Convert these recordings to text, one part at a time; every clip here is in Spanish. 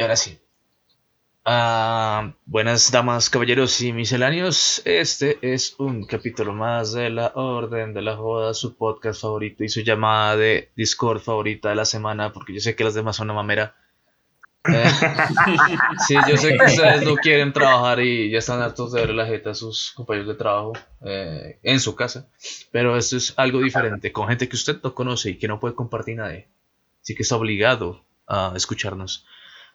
Y ahora sí. Ah, buenas damas, caballeros y misceláneos. Este es un capítulo más de La Orden de la Joda, su podcast favorito y su llamada de Discord favorita de la semana, porque yo sé que las demás son una mamera. Eh, sí, yo sé que ustedes no quieren trabajar y ya están hartos de ver la jeta a sus compañeros de trabajo eh, en su casa, pero esto es algo diferente, con gente que usted no conoce y que no puede compartir nadie. Así que está obligado a escucharnos.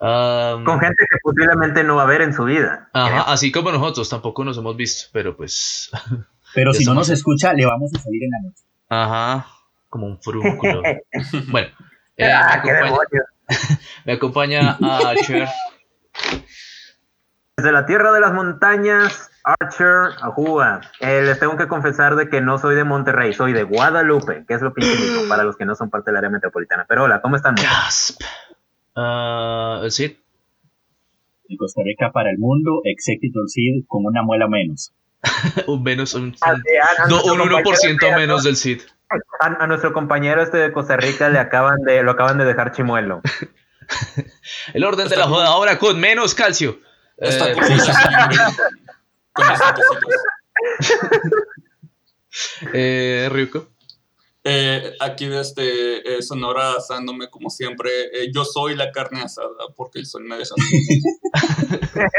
Um, Con gente que posiblemente no va a ver en su vida. Ajá, así como nosotros tampoco nos hemos visto, pero pues. Pero si no nos escucha, le vamos a salir en la noche. Ajá, como un frúnculo. bueno, eh, ah, me, acompaña, demonios. me acompaña Archer. Desde la tierra de las montañas, Archer, Ajúa. Eh, les tengo que confesar de que no soy de Monterrey, soy de Guadalupe, que es lo mismo para los que no son parte del área metropolitana. Pero hola, ¿cómo están? Gasp. Ah, sí, En Costa Rica para el mundo, Executor Seed con una muela menos. un menos, un, Ah, un- sí, a- a no, un 1% compañero- menos del CID. A, a nuestro compañero este de Costa Rica le acaban de, lo acaban de dejar chimuelo. El orden de la joda ahora con menos calcio. Eh, eh. Eh, aquí desde eh, Sonora asándome como siempre. Eh, yo soy la carne asada porque el sol me deja.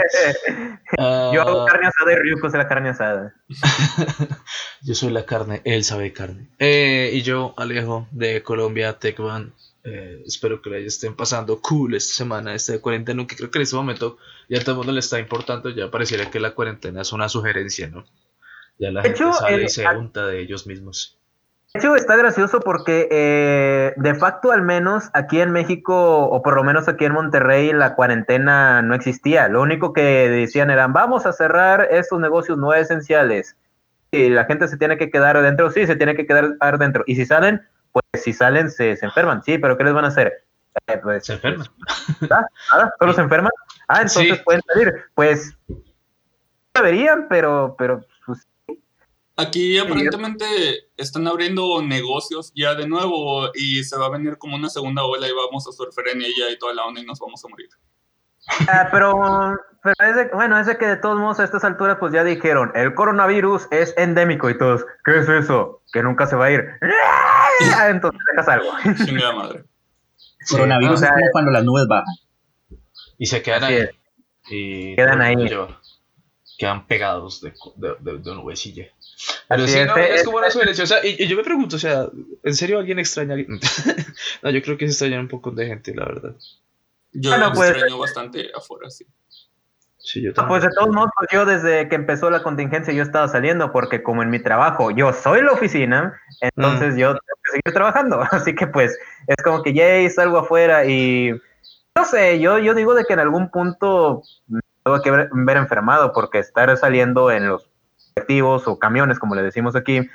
Ah, Yo hago carne asada y Ryuko es la carne asada. Yo soy la carne, él sabe carne. Eh, y yo, Alejo, de Colombia, Techman. Eh, espero que le estén pasando cool esta semana, esta de cuarentena, que creo que en este momento ya todo el mundo le está importando, ya pareciera que la cuarentena es una sugerencia, ¿no? Ya la De gente hecho, sale y se a- unta de ellos mismos. Hecho, está gracioso porque eh, de facto al menos aquí en México, o por lo menos aquí en Monterrey, la cuarentena no existía. Lo único que decían eran, vamos a cerrar estos negocios no esenciales. Y la gente se tiene que quedar adentro, sí, se tiene que quedar adentro. Y si salen, pues si salen se, se enferman, sí, pero ¿qué les van a hacer? Eh, pues, Se enferman. nada, nada, solo se enferman. Ah, entonces Sí. pueden salir. Pues deberían, pero, pero pues, Aquí aparentemente están abriendo negocios ya de nuevo y se va a venir como una segunda ola y vamos a surfear en ella y toda la onda y nos vamos a morir. Ah, pero, pero es de- bueno, es de que de todos modos a estas alturas pues ya dijeron, el coronavirus es endémico y todos, ¿qué es eso? Que nunca se va a ir. Ah, Entonces dejas algo. Chingada madre. Coronavirus o sea, es como cuando las nubes bajan. Y se quedan ahí. Y Quedan ahí. lleva- Quedan pegados de, de, de, de una huesilla. Pero sí, es, no, es como una sugerencia. O sea, y, y yo me pregunto, o sea, ¿en serio alguien extraña? no, yo creo que se extraña un poco de gente, la verdad. Yo Bueno, pues- extraño bastante afuera, sí. Sí, yo también. Pues de todos modos, pues, yo desde que empezó la contingencia yo estaba saliendo porque como en mi trabajo yo soy la oficina, entonces yo tengo que seguir trabajando. Así que pues es como que yay, salgo afuera y no sé, yo, yo digo de que en algún punto me tengo que ver, ver enfermado porque estar saliendo en los colectivos o camiones, como le decimos aquí,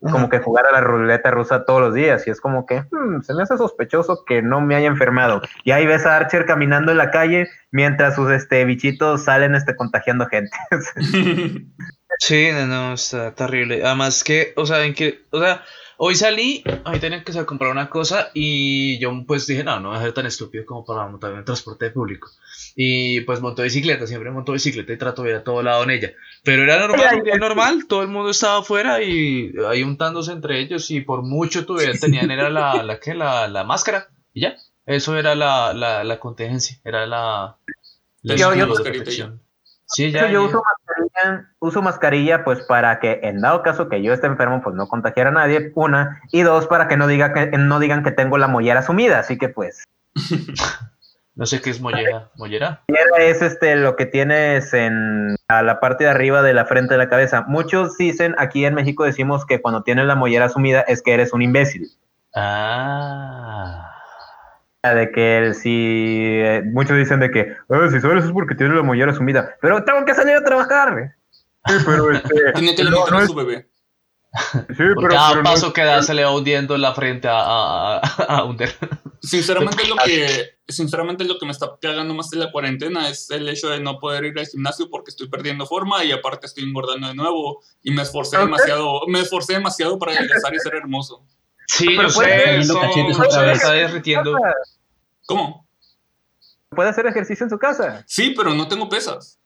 como que jugar a la ruleta rusa todos los días y es como que hmm, se me hace sospechoso que no me haya enfermado. Y ahí ves a Archer caminando en la calle mientras sus este bichitos salen este contagiando gente. Sí, no, no, está terrible. Además que, o sea, en que, o sea, hoy salí, ahí tenía que comprar una cosa y yo pues dije, no, no voy a ser tan estúpido como para montarme en transporte público. Y pues monto bicicleta, siempre monto bicicleta y trato de ir a todo lado en ella. Pero era normal, normal, todo el mundo estaba afuera y ahí untándose entre ellos y por mucho tuvieran, tenían, era la, la, ¿qué? La, la máscara y ya. Eso era la, la, la contingencia, era la, la Yo- yo- protección. Sí, ya. yo ya. uso mascarilla, uso mascarilla pues para que en dado caso que yo esté enfermo pues no contagiar a nadie, una, y dos para que no diga que no digan que tengo la mollera sumida, así que pues No sé qué es mollera. ¿Mollera? mollera es este lo que tienes en a la parte de arriba de la frente de la cabeza. Muchos dicen, aquí en México decimos que cuando tienes la mollera sumida es que eres un imbécil. Ah. De que el- si eh, muchos dicen de que "Ah, si sabes es porque tienes la mollera sumida, pero tengo que salir a trabajar. güey". Sí, pero este, Tiene que no, limitar no a es- su bebé. sí, pero- cada pero no paso es- que da se le va hundiendo la frente a, a, a, hundir. Sinceramente lo que sinceramente lo que me está cagando más de la cuarentena es el hecho de no poder ir al gimnasio porque estoy perdiendo forma y aparte estoy engordando de nuevo y me esforcé demasiado, me esforcé demasiado para adelgazar y ser hermoso. Sí, Pero puede sé, está derritiendo. ¿Cómo? puede hacer ejercicio en su casa. Sí, pero no tengo pesas.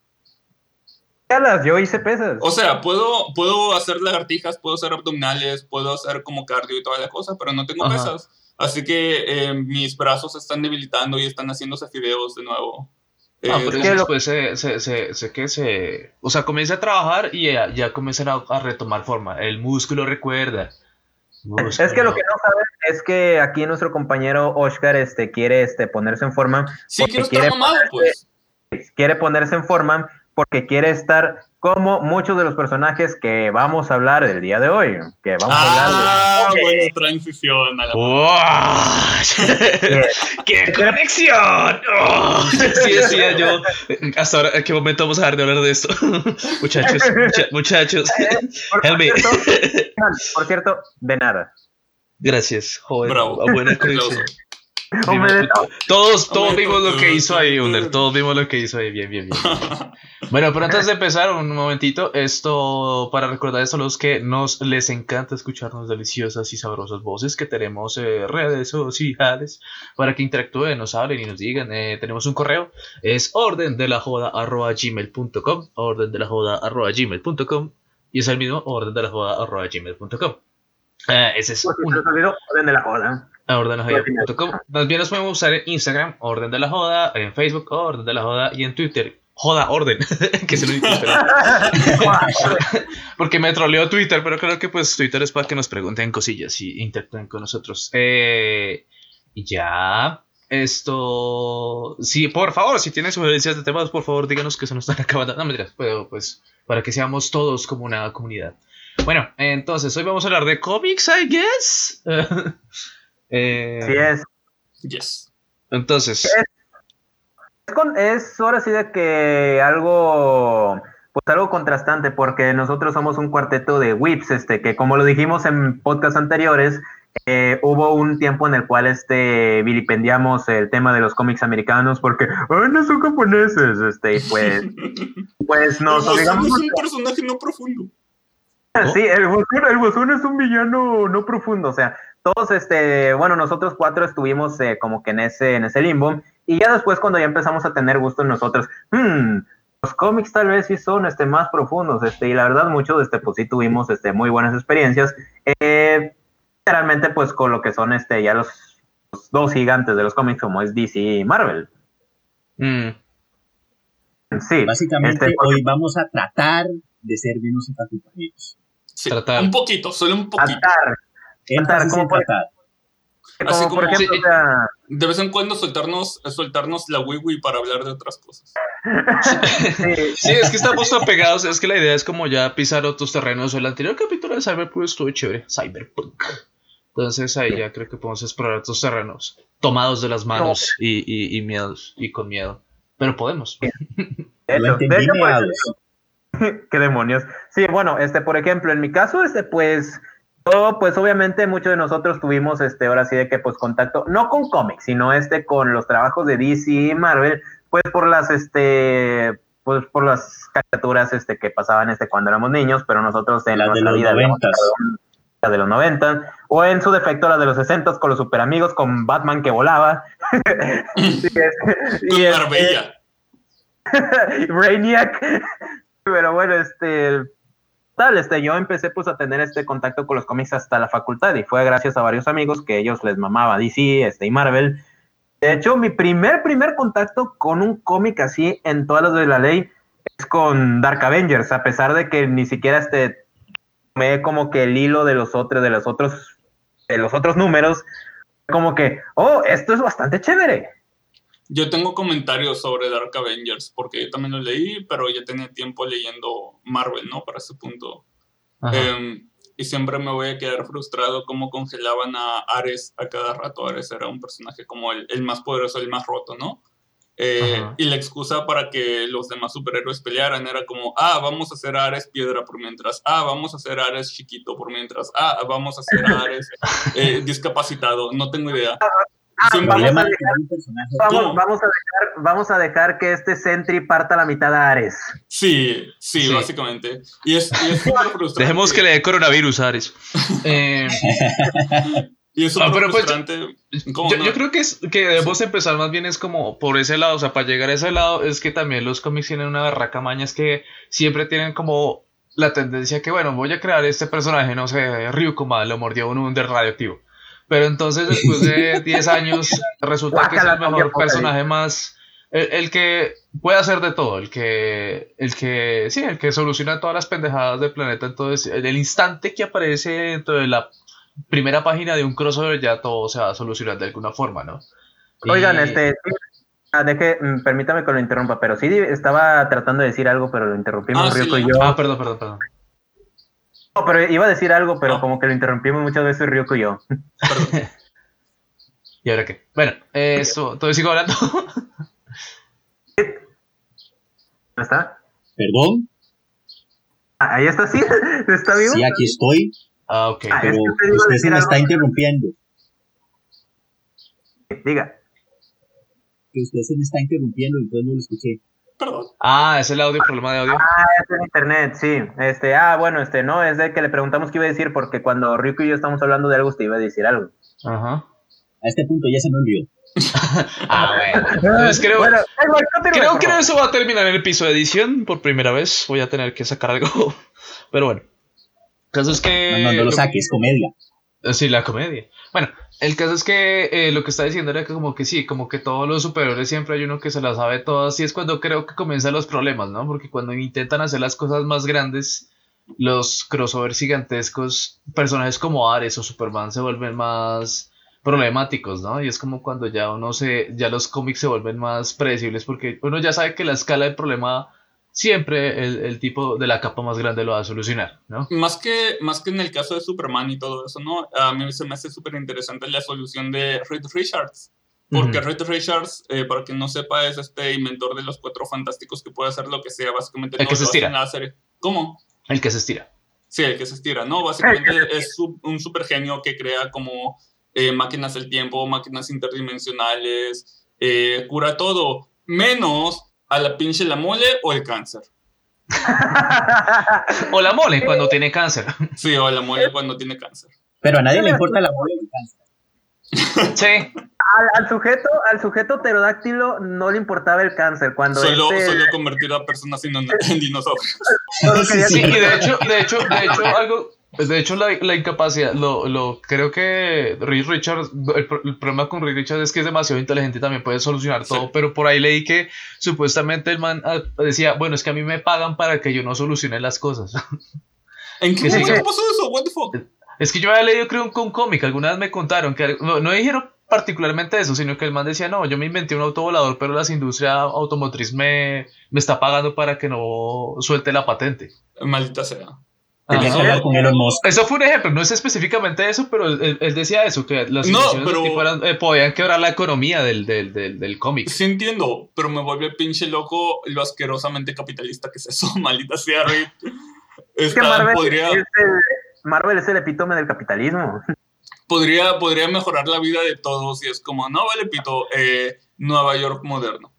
Yo hice pesas. O sea, puedo, puedo hacer lagartijas, puedo hacer abdominales, puedo hacer como cardio y toda la cosa, pero no tengo Ajá. pesas. Así que eh, mis brazos se están debilitando y están haciéndose fideos de nuevo. Ah, Eh, pero que eso lo- después se, se, se, se, que se, o sea, comienza a trabajar y ya, ya comienzan a, a retomar forma. El músculo recuerda. Es que lo que no saben es que aquí nuestro compañero Oscar este, quiere este, ponerse en forma, sí, estar quiere mamado, pues. quiere ponerse en forma porque quiere estar como muchos de los personajes que vamos a hablar el día de hoy. Que vamos a Ah, hablar de... buena transición a la ¡Wow! ¡Qué conexión! ¡Oh! Sí, decía yo. Hasta ahora, ¿en qué momento vamos a dejar de hablar de esto? muchachos, mucha- muchachos. Por, Help me. cierto, por cierto, de nada. Gracias, joven. Bravo. A buena Aplauso. conexión. Hombre, de. Todos, todos Hombre, vimos lo que hizo ahí. Under. Todos vimos lo que hizo ahí. Bien, bien, bien. Bueno, pero antes de empezar, un momentito, esto para recordarles a los que nos les encanta escucharnos deliciosas y sabrosas voces que tenemos eh, redes sociales para que interactúen, nos hablen y nos digan. Eh, tenemos un correo, es orden de la joda arroba gmail.com, orden de la joda arroba gmail.com y es el mismo orden de la joda arroba gmail.com. Eh, ese es Por si se uno les olvidó, orden de la joda. a bien nos podemos usar en Instagram, Orden de la Joda, en Facebook, Orden de la Joda, y en Twitter, Joda Orden, que es el único que Porque me troleó Twitter, pero creo que pues Twitter es para que nos pregunten cosillas y interactúen con nosotros. Eh, y ya, esto... Sí, por favor, si tienen sugerencias de temas, por favor díganos que se nos están acabando. No, mentiras, pero pues para que seamos todos como una comunidad. Bueno, entonces hoy vamos a hablar de cómics, I guess. Eh, Así es. Yes. Entonces, Es, con- es ahora sí de que algo, pues algo contrastante, porque nosotros somos un cuarteto de whips, este, que como lo dijimos en podcasts anteriores, eh, hubo un tiempo en el cual este vilipendiamos el tema de los cómics americanos porque "Ay, no son japoneses, este, y pues, pues nos obligamos es un personaje no profundo. Sí, el Guasón, el Guasón es un villano no profundo, o sea, todos, este, bueno, nosotros cuatro estuvimos eh, como que en ese, en ese limbo, y ya después cuando ya empezamos a tener gusto en nosotros, hmm, los cómics tal vez sí son, este, más profundos, este, y la verdad muchos, este, pues sí tuvimos, este, muy buenas experiencias, eh, generalmente pues con lo que son, este, ya los, los dos gigantes de los cómics como es DC y Marvel. mm, Sí, Básicamente, este, hoy vamos a tratar de ser menos encapsulados. Sí, Tratar. un poquito, solo un poquito. tratar, como en por- tratar. Así como por ejemplo, sí. o sea, De vez en cuando soltarnos, soltarnos la wiwi para hablar de otras cosas. sí, es que estamos tan pegados, es que la idea es como ya pisar otros terrenos. El anterior capítulo de Cyberpunk estuvo chévere, Cyberpunk. Entonces ahí ya creo que podemos explorar otros terrenos, tomados de las manos y, y, y miedos, y con miedo. Pero podemos. Hecho, de hecho, qué demonios. Sí, bueno, este, por ejemplo, en mi caso, este, pues, yo, pues, obviamente, muchos de nosotros tuvimos, este, ahora sí de que, pues, contacto, no con cómics, sino, este, con los trabajos de DC y Marvel, pues, por las, este, pues, por las caricaturas, este, que pasaban, este, cuando éramos niños, pero nosotros en Las de nuestra vida noventas. la de los 90, o en su defecto la de los 60 con los super amigos, con Batman que volaba. Sí, es- Con y, este, Marbella. Pero bueno, este tal, este yo empecé pues a tener este contacto con los cómics hasta la facultad y fue gracias a varios amigos que ellos les mamaba DC, este y Marvel. De hecho, mi primer primer contacto con un cómic así en todas las de la ley es con Dark Avengers, a pesar de que ni siquiera este me como que el hilo de los otros de los otros de los otros números como que, "Oh, esto es bastante chévere." Yo tengo comentarios sobre Dark Avengers, porque yo también lo leí, pero ya tenía tiempo leyendo Marvel, ¿no? Para ese punto. Em, y siempre me voy a quedar frustrado cómo congelaban a Ares a cada rato. Ares era un personaje como el, el más poderoso, el más roto, ¿no? Eh, y la excusa para que los demás superhéroes pelearan era como, ah, vamos a hacer a Ares piedra por mientras, ah, vamos a hacer a Ares chiquito por mientras, ah, vamos a hacer a Ares eh, discapacitado, no tengo idea. Ah, vamos a de dejar- tener un personaje Vamos, ¿Cómo? vamos a dejar, vamos a dejar que este Sentry parta la mitad a Ares. Sí, sí, Sí. básicamente. Y es, y es. Dejemos que le dé coronavirus, Ares. Eh, Y es Ah, pero pues, frustrante. ¿Cómo Yo, no? yo creo que, es, que debemos empezar más bien es como por ese lado, o sea, para llegar a ese lado es que también los cómics tienen una barraca maña, es que siempre tienen como la tendencia que, bueno, voy a crear este personaje, no sé, Ryukuma, lo mordió un under radioactivo. Pero entonces después de 10 años resulta que es el mejor personaje más, el, el que puede hacer de todo, el que, el que, sí, el que soluciona todas las pendejadas del planeta. Entonces, en el instante que aparece dentro de la primera página de un crossover ya todo se va a solucionar de alguna forma, ¿no? Oigan, Y- este, sí, ah, deje, mm, permítame que lo interrumpa, pero sí estaba tratando de decir algo, pero lo interrumpimos Ah, sí, y yo. Ah, perdón, perdón, perdón. No, pero iba a decir algo, pero como que lo interrumpimos muchas veces Ryuko y yo. Perdón. ¿Y ahora qué? Bueno, eh, esto, todavía sigo hablando. ¿No está? Perdón, Ah, ahí está, sí, está vivo. sí, aquí estoy, ah, ok. Ah, pero es que usted se me algo. está interrumpiendo. Diga. Que usted se me está interrumpiendo, entonces no lo escuché. Perdón. Ah, es el audio, problema de audio. Ah, es en internet, sí. Este, ah, bueno, este, no, es de que le preguntamos qué iba a decir, porque cuando Ryuko y yo estamos hablando de algo, usted iba a decir algo. Ajá. A este punto ya se me olvidó. Ah, bueno. Entonces creo, Bueno, creo que eso va a terminar en el piso de edición. Por primera vez voy a tener que sacar algo. Pero bueno. El caso es que... No, no, no lo que- saques, comedia. Sí, la comedia. Bueno, el caso es que eh, lo que está diciendo era que como que sí, como que todos los superiores siempre hay uno que se las sabe todas y es cuando creo que comienzan los problemas, ¿no? Porque cuando intentan hacer las cosas más grandes, los crossovers gigantescos, personajes como Ares o Superman se vuelven más problemáticos, ¿no? Y es como cuando ya uno se, ya los cómics se vuelven más predecibles porque uno ya sabe que la escala del problema siempre el, el tipo de la capa más grande lo va a solucionar, ¿no? Más que, más que en el caso de Superman y todo eso, ¿no? A mí se me hace súper interesante la solución de Reed Richards. Porque Ujú. Reed Richards, eh, para quien no sepa, es este inventor de los cuatro fantásticos que puede hacer lo que sea, básicamente El que todo se estira. en la serie. ¿Cómo? El que se estira. Sí, el que se estira, ¿no? Básicamente es un super genio que crea como eh, máquinas del tiempo, máquinas interdimensionales, eh, cura todo, menos a la pinche la mole o el cáncer. O la mole cuando tiene cáncer. Sí, o la mole cuando tiene cáncer. Pero a nadie le importa la bola del cáncer. Sí. Al, al sujeto, al sujeto pterodáctilo no le importaba el cáncer. Cuando Solo, este- solo convertir a personas en, en dinosaurios. Sí, y de hecho, de hecho, de hecho, algo, pues, de hecho, la, la incapacidad, lo, lo, creo que Richards, el, pro- el problema con Richards es que es demasiado inteligente y también puede solucionar Sí. todo, pero por ahí leí que supuestamente el man ah, decía, bueno, es que a mí me pagan para que yo no solucione las cosas. ¿En qué momento pasó eso? What the fuck? Es que yo había leído, creo, un, un cómic, alguna vez me contaron, que no, no dijeron particularmente eso, sino que el man decía, no, yo me inventé un autovolador, pero la industria automotriz me, me está pagando para que no suelte la patente. Maldita sea. Tenía Ajá. que hablar con Elon Musk. Eso fue un ejemplo, no es específicamente eso, pero él, él decía eso, que las No, pero- tipo eran- eh, podían quebrar la economía del, del, del, del cómic. Sí entiendo, pero me vuelve pinche loco lo asquerosamente capitalista que es eso, maldita sea, Reed. es que Marvel, podría, es el, Marvel es el epítome del capitalismo. podría, podría mejorar la vida de todos y es como, no vale pito, eh, Nueva York moderno.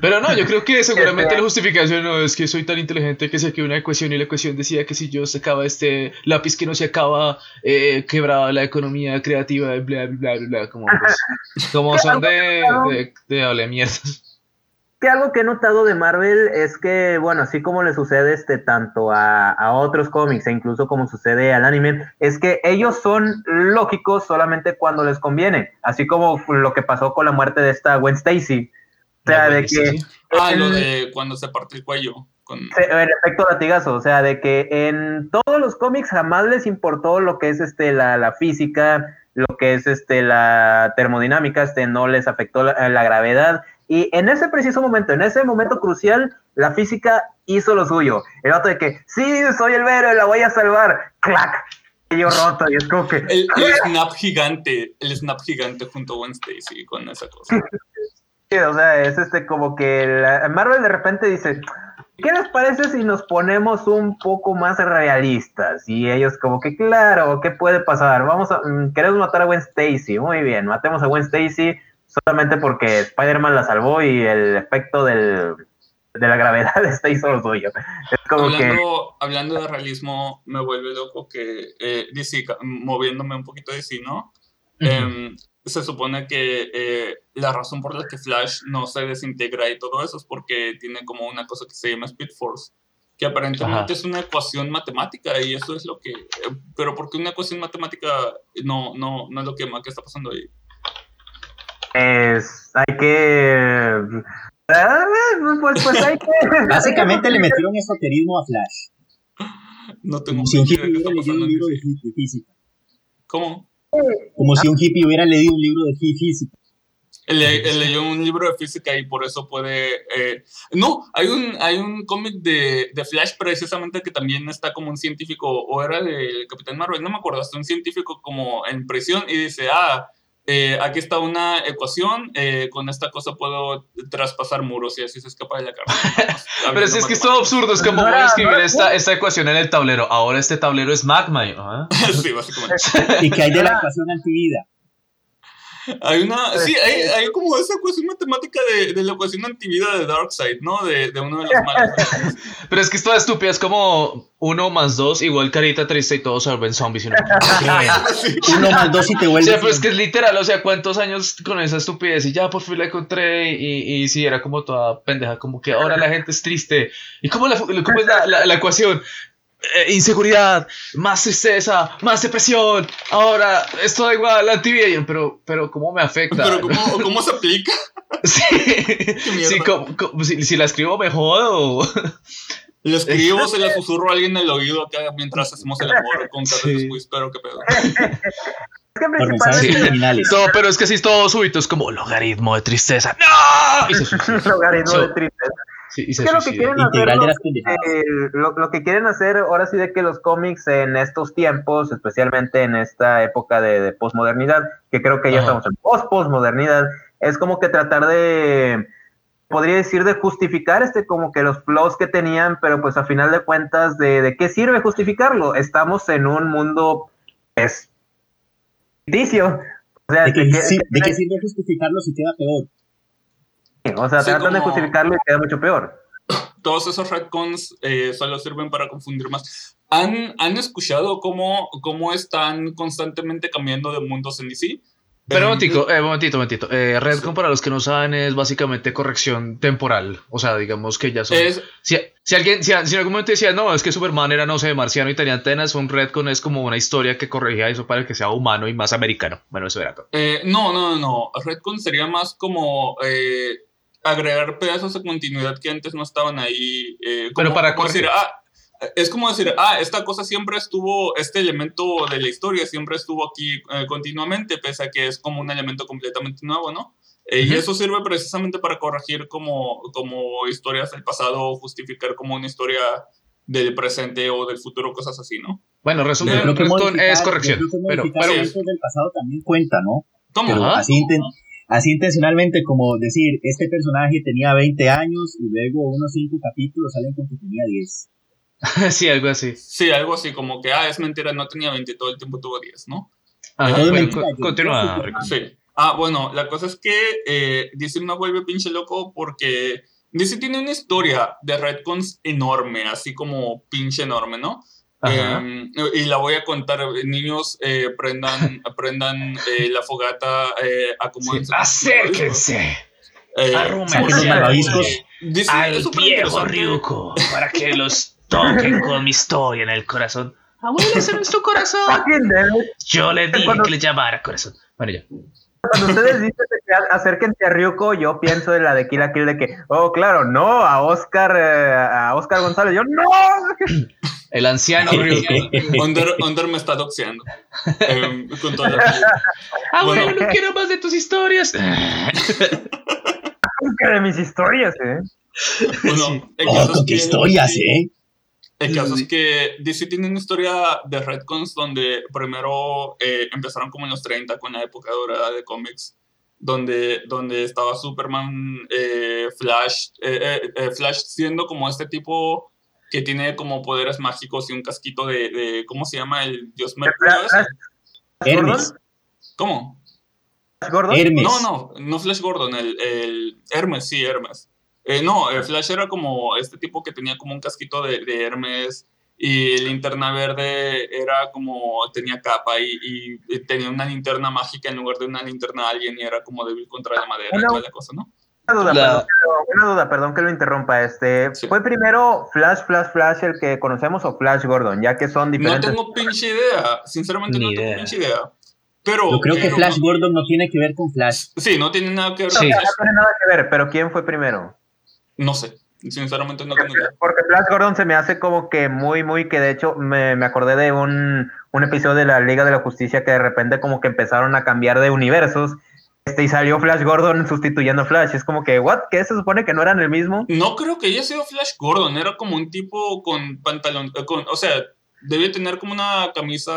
Pero no, yo creo que seguramente Este- la justificación no es que soy tan inteligente que saqué una ecuación y la ecuación decía que si yo sacaba este lápiz que no se acaba, eh, quebraba la economía creativa, bla, bla, bla, bla, como, pues, como son de, de, de, hable mierdas. Que algo que he notado de Marvel es que, bueno, así como le sucede este tanto a, a otros cómics e incluso como sucede al anime, es que ellos son lógicos solamente cuando les conviene, así como lo que pasó con la muerte de esta Gwen Stacy. O sea, de Sí, que sí. Ah, el- lo de cuando se parte el cuello. Con... el efecto latigazo, o sea, de que en todos los cómics jamás les importó lo que es este la, la física, lo que es este la termodinámica, este no les afectó la, la gravedad y en ese preciso momento, en ese momento crucial, la física hizo lo suyo. El otro de que sí, soy el héroe, la voy a salvar, clac, y yo roto y es como que El, el snap gigante, el snap gigante junto a Gwen Stacy con esa cosa. Sí, o sea, es este como que Marvel de repente dice, ¿qué les parece si nos ponemos un poco más realistas? Y ellos como que, claro, ¿qué puede pasar? Vamos a, mm, queremos matar a Gwen Stacy, muy bien, matemos a Gwen Stacy solamente porque Spider-Man la salvó y el efecto del, de la gravedad está hizo lo suyo. Hablando, hablando de realismo, me vuelve loco que eh, DC, moviéndome un poquito de DC, ¿no? Em, se supone que eh, la razón por la que Flash no se desintegra y todo eso es porque tiene como una cosa que se llama Speed Force, que aparentemente Ajá. es una ecuación matemática y eso es lo que... eh, pero porque una ecuación matemática no, no, no es lo que, que está pasando ahí. Es, hay que... Ah, Pues, pues hay que... Básicamente le metieron esoterismo a Flash. No tengo un idea qué está pasando en de física. ¿Cómo? Como si un hippie hubiera leído un libro de fí- física. Él, le- él leyó un libro de física y por eso puede... eh, No, hay un, hay un cómic de, de Flash precisamente que también está como un científico, o era del Capitán Marvel, no me acuerdo, hasta un científico como en prisión y dice, ah, eh, aquí está una ecuación, eh, con esta cosa puedo traspasar muros y así se escapa de la cárcel. Pero es, es que es todo absurdo, es como No voy a escribir esta, esta ecuación en el tablero. Ahora este tablero es magma. y- sí, básicamente. ¿Y que hay de la ecuación antivida? Hay una, sí, hay, hay como esa ecuación matemática de, de la ecuación antivida de Darkseid, ¿no? De, de uno de los malos. Pero es que es toda estúpida, es como uno más dos igual carita triste y todos se vuelven zombies. Y uno, Sí. Uno más dos y te O vuelves. sea, pues que es literal, o sea, cuántos años con esa estupidez y ya por fin la encontré y, y sí, era como toda pendeja, como que ahora la gente es triste. ¿Y cómo, la, cómo es la, la- la ecuación? Eh, inseguridad, más tristeza, más depresión, ahora es todo igual, la Y yo, pero, pero ¿cómo me afecta? Pero ¿cómo, ¿cómo se aplica? Sí, sí, ¿cómo- cómo- si, si la escribo me jodo. Le escribo, se le susurro a alguien en el oído mientras hacemos el amor con Sí. Carlos Quiz, pero qué pedo. Es que principalmente criminales. No, pero es que sí, todo súbito, es como logaritmo de tristeza. ¡No! Logaritmo So- de tristeza. Sí, y se lo que quieren hacer los- eh, lo, lo que quieren hacer ahora sí de que los cómics en estos tiempos, especialmente en esta época de, de posmodernidad, que creo que ya Ajá. estamos en post-posmodernidad, es como que tratar de, podría decir, de justificar este como que los flaws que tenían, pero pues a final de cuentas, ¿de, de qué sirve justificarlo? Estamos en un mundo, es ficticio. O sea, ¿De qué, ¿de qué- sí, ¿De qué sirve justificarlo si queda peor? o sea Sí, tratan de como- justificarlo y queda mucho peor. Todos esos retcons eh, solo sirven para confundir más. ¿Han, han escuchado cómo, cómo están constantemente cambiando de mundos en DC? Pero un Eh, momentito, eh, un momentito, un momentito. Eh, Redcon, para los que no saben, es básicamente corrección temporal. O sea, digamos que ya son. Es, Si, si alguien, si, si en algún momento decía, no, es que Superman era, no sé, marciano y tenía antenas, un Redcon es como una historia que corregía eso para que sea humano y más americano. Bueno, eso era todo. Eh, no, no, no. Redcon sería más como eh, agregar pedazos de continuidad que antes no estaban ahí. eh, como- Pero para como decir, corregir. ah, es como decir, ah, esta cosa siempre estuvo, este elemento de la historia siempre estuvo aquí eh, continuamente, pese a que es como un elemento completamente nuevo, ¿no? Eh, Y Ujú. eso sirve precisamente para corregir como, como historias del pasado justificar como una historia del presente o del futuro, cosas así, ¿no? Bueno, creo que modificar- es corrección. que Pero, pero, eventos del pasado también cuenta, ¿no? ¿Cómo? Pero Ajá. así, inten- así intencionalmente como decir, este personaje tenía 20 años y luego unos 5 capítulos salen con que tenía 10. sí, algo así. Sí, algo así como que, ah, es mentira, no tenía 20, todo el tiempo tuvo 10, ¿no? Ajá, bueno, mentira, co- continúa. Sí. Ah, bueno, la cosa es que eh, DC me vuelve pinche loco porque DC tiene una historia de retcons enorme, así como pinche enorme, ¿no? Eh, y la voy a contar, niños, eh, prendan, prendan eh, la fogata, eh, acomódense. Acérquense Eh, los al- es viejo. Ryuko para que los toquen con mi historia en el corazón. Abuelo, ese no es tu corazón. Yo le dije que le llamara corazón. Bueno, ya. Cuando ustedes dicen que a- acérquense a Ryuko, yo pienso en la de Kill la Kill de que, oh, claro, no, a Oscar, eh, a Oscar González, yo no. El anciano Ryuko. Under, Under me está doxeando. Eh, con toda la Abuelo, Bueno. no quiero más de tus historias. Nunca de mis historias, eh. Bueno, el Oh, qué que- historias, ¿eh? El caso Sí. es que DC tiene una historia de retcons donde primero eh, empezaron como en los 30 con la época dorada de cómics, donde, donde estaba Superman, eh, Flash, eh, eh, eh, Flash siendo como este tipo que tiene como poderes mágicos y un casquito de, de- ¿cómo se llama? El dios Mercurio. Hermes. ¿Cómo? Gordon. Hermes. No, no, no Flash Gordon, el, el Hermes, sí, Hermes. Eh, no, eh, Flash era como este tipo que tenía como un casquito de, de Hermes y linterna verde era como tenía capa y, y, tenía una linterna mágica en lugar de una linterna alien y era como débil contra la madera y toda la cosa, ¿no? Una duda, perdón, una duda, perdón que lo interrumpa. Este, ¿Fue primero Flash, Flash, Flash el que conocemos o Flash Gordon? Ya que son diferentes. No tengo pinche idea. Sinceramente, no tengo pinche idea. Pero, Yo creo que Flash Gordon no tiene que ver con Flash. Sí, no tiene nada que ver. Sí. No, tiene nada que ver, pero ¿quién fue primero? No sé. Sinceramente no tengo idea. Porque Flash Gordon se me hace como que muy, muy que de hecho me, me acordé de un, un episodio de la Liga de la Justicia que de repente como que empezaron a cambiar de universos este, y salió Flash Gordon sustituyendo a Flash. Es como que, ¿what? ¿Qué se supone que no eran el mismo? No creo que haya sido Flash Gordon. Era como un tipo con pantalón. Eh, con, o sea, debía tener como una camisa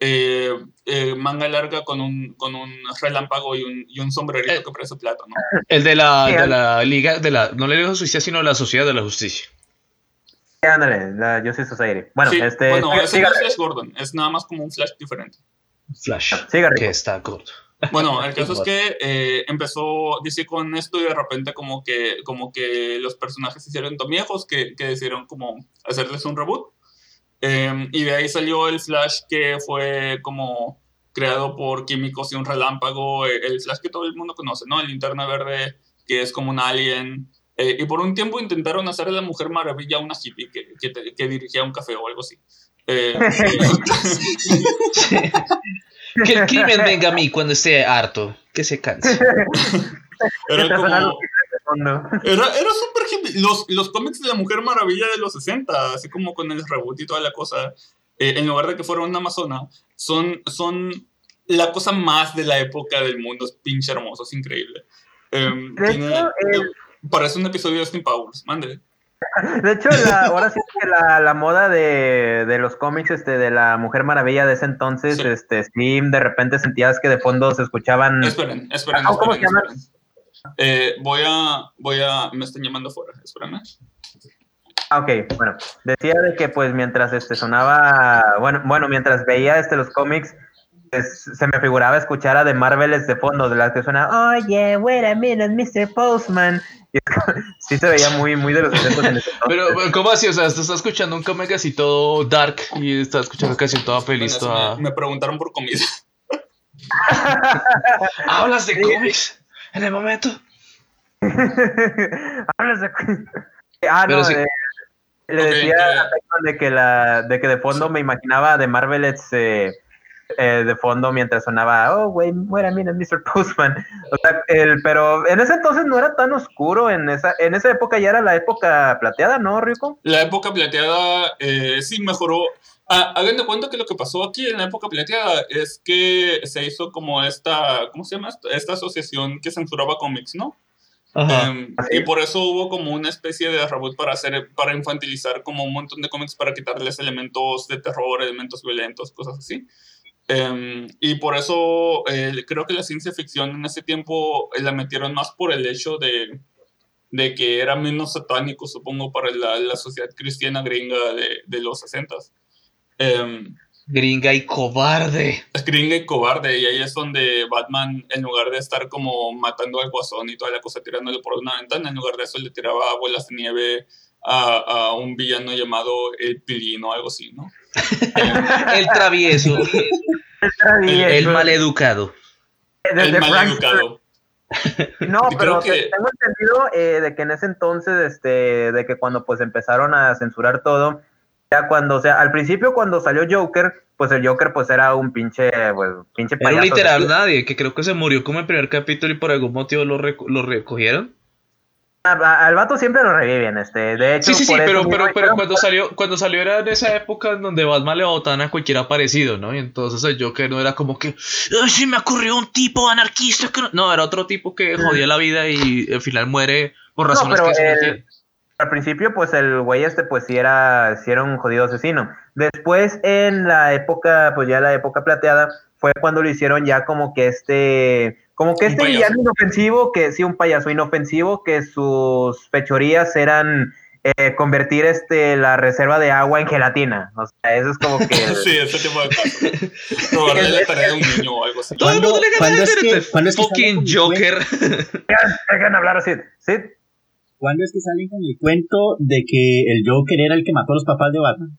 eh, eh, manga larga con un, con un relámpago y un, y un sombrerito que parece plata, ¿no? El de la, de la Liga, de la, no la Liga de Justicia, sino la Sociedad de la Justicia. Sí, ándale, la Justice Society. Bueno, Sí, este. bueno ese siga- no es Flash Gordon. Es nada más como un Flash diferente. Flash. Siga, que está corto. Bueno, el caso es que eh, empezó DC con esto y de repente como que, como que los personajes se hicieron tan viejos que, que decidieron como hacerles un reboot. Eh, y de ahí salió el Flash que fue como creado por químicos y un relámpago, eh, el Flash que todo el mundo conoce, ¿no? El linterna verde que es como un alien. Eh, y por un tiempo intentaron hacer a la Mujer Maravilla una hippie que, que, te- que dirigía un café o algo así. Eh, Que el crimen venga a mí cuando esté harto. Que se canse. algo como... fondo. Era, era súper hippie. Los, los cómics de la Mujer Maravilla de los 60, así como con el reboot y toda la cosa, eh, en lugar de que fuera una amazona, son, son la cosa más de la época del mundo. Es pinche hermoso, es increíble. Em, De tiene- hecho, Parece un episodio de Austin Powers, mande. De hecho, la- ahora sí que la, la moda de, de los cómics este, de la Mujer Maravilla de ese entonces, Sí. este, sí, de repente sentías que de fondo se escuchaban. Esperen, esperen, Ah, ¿cómo esperen, se? Eh, voy a, voy a, me están llamando fuera, espérame. Ah, Ok, bueno, decía de que pues mientras este sonaba, bueno, bueno, mientras veía este los cómics, se me figuraba escuchar a de Marvels de fondo, de las que suena, oye, wait a minute, Mr. Postman. Y es como- sí se veía muy, muy de los 60 en ese. Pero, ¿cómo así? O sea, estás escuchando un cómic así todo dark y estás escuchando casi toda feliz, Bueno, toda... me, me preguntaron por comida. ¿Hablas de cómics en el momento? Hablas de- ah, Pero no, sí. eh, le decía que- de que la, de que de fondo me imaginaba de Marvels eh, eh, de fondo mientras sonaba, oh, güey, muera, mira, Mr. Postman. O sea, el, pero en ese entonces no era tan oscuro, en esa, en esa época ya era la época plateada, ¿no, Rico? La época plateada eh, sí mejoró. Ah, hagan de cuenta que lo que pasó aquí en la época plateada es que se hizo como esta, ¿cómo se llama? Esta, esta asociación que censuraba cómics, ¿no? Ajá. Em, y por eso hubo como una especie de reboot para hacer, para infantilizar como un montón de cómics para quitarles elementos de terror, elementos violentos, cosas así. Em, y por eso eh, creo que la ciencia ficción en ese tiempo eh, la metieron más por el hecho de, de que era menos satánico, supongo, para la, la sociedad cristiana gringa de, de los 60s. Em, Gringa y cobarde. es gringa y cobarde, y ahí es donde Batman, en lugar de estar como matando al guasón y toda la cosa tirándole por una ventana, en lugar de eso le tiraba bolas de nieve a, a un villano llamado el Pilín o algo así, ¿no? El travieso. El eso- maleducado. de- el de mal Frank- educado. No, pero que- te- tengo entendido eh, de que en ese entonces, este, de que cuando pues empezaron a censurar todo, ya cuando, o sea, al principio cuando salió Joker, pues el Joker pues era un pinche, pues, pinche Era payaso. literal nadie, que creo que se murió como el primer capítulo y por algún motivo lo, reco- lo recogieron. A- Al vato siempre lo reviven, este, de hecho. Sí, sí, sí, eso pero, pero, pero cuando salió, cuando salió era en esa época en donde Batman le botaban a cualquiera aparecido, ¿no? Y entonces el Joker no era como que, "Ay, sí me ocurrió un tipo anarquista que no... No, era otro tipo que jodía la vida y al final muere por No, razones pero que se no el- entienden. Al principio, pues el güey este, pues sí era, sí era un jodido asesino. Después, en la época, pues ya la época plateada, fue cuando lo hicieron ya como que este, como que Un este payaso. villano inofensivo, que sí, un payaso inofensivo, que sus fechorías eran eh, convertir este la reserva de agua en gelatina. O sea, eso es como que... Sí, ese tipo de cosas. Robarle la tarea de un niño o algo así. Todo el ¿Cuándo- mundo le gana cuándo es el que- cuándo es que fucking Joker. Dejan hablar así. Sí, ¿cuándo es que salen con el cuento de que el Joker era el que mató a los papás de Batman?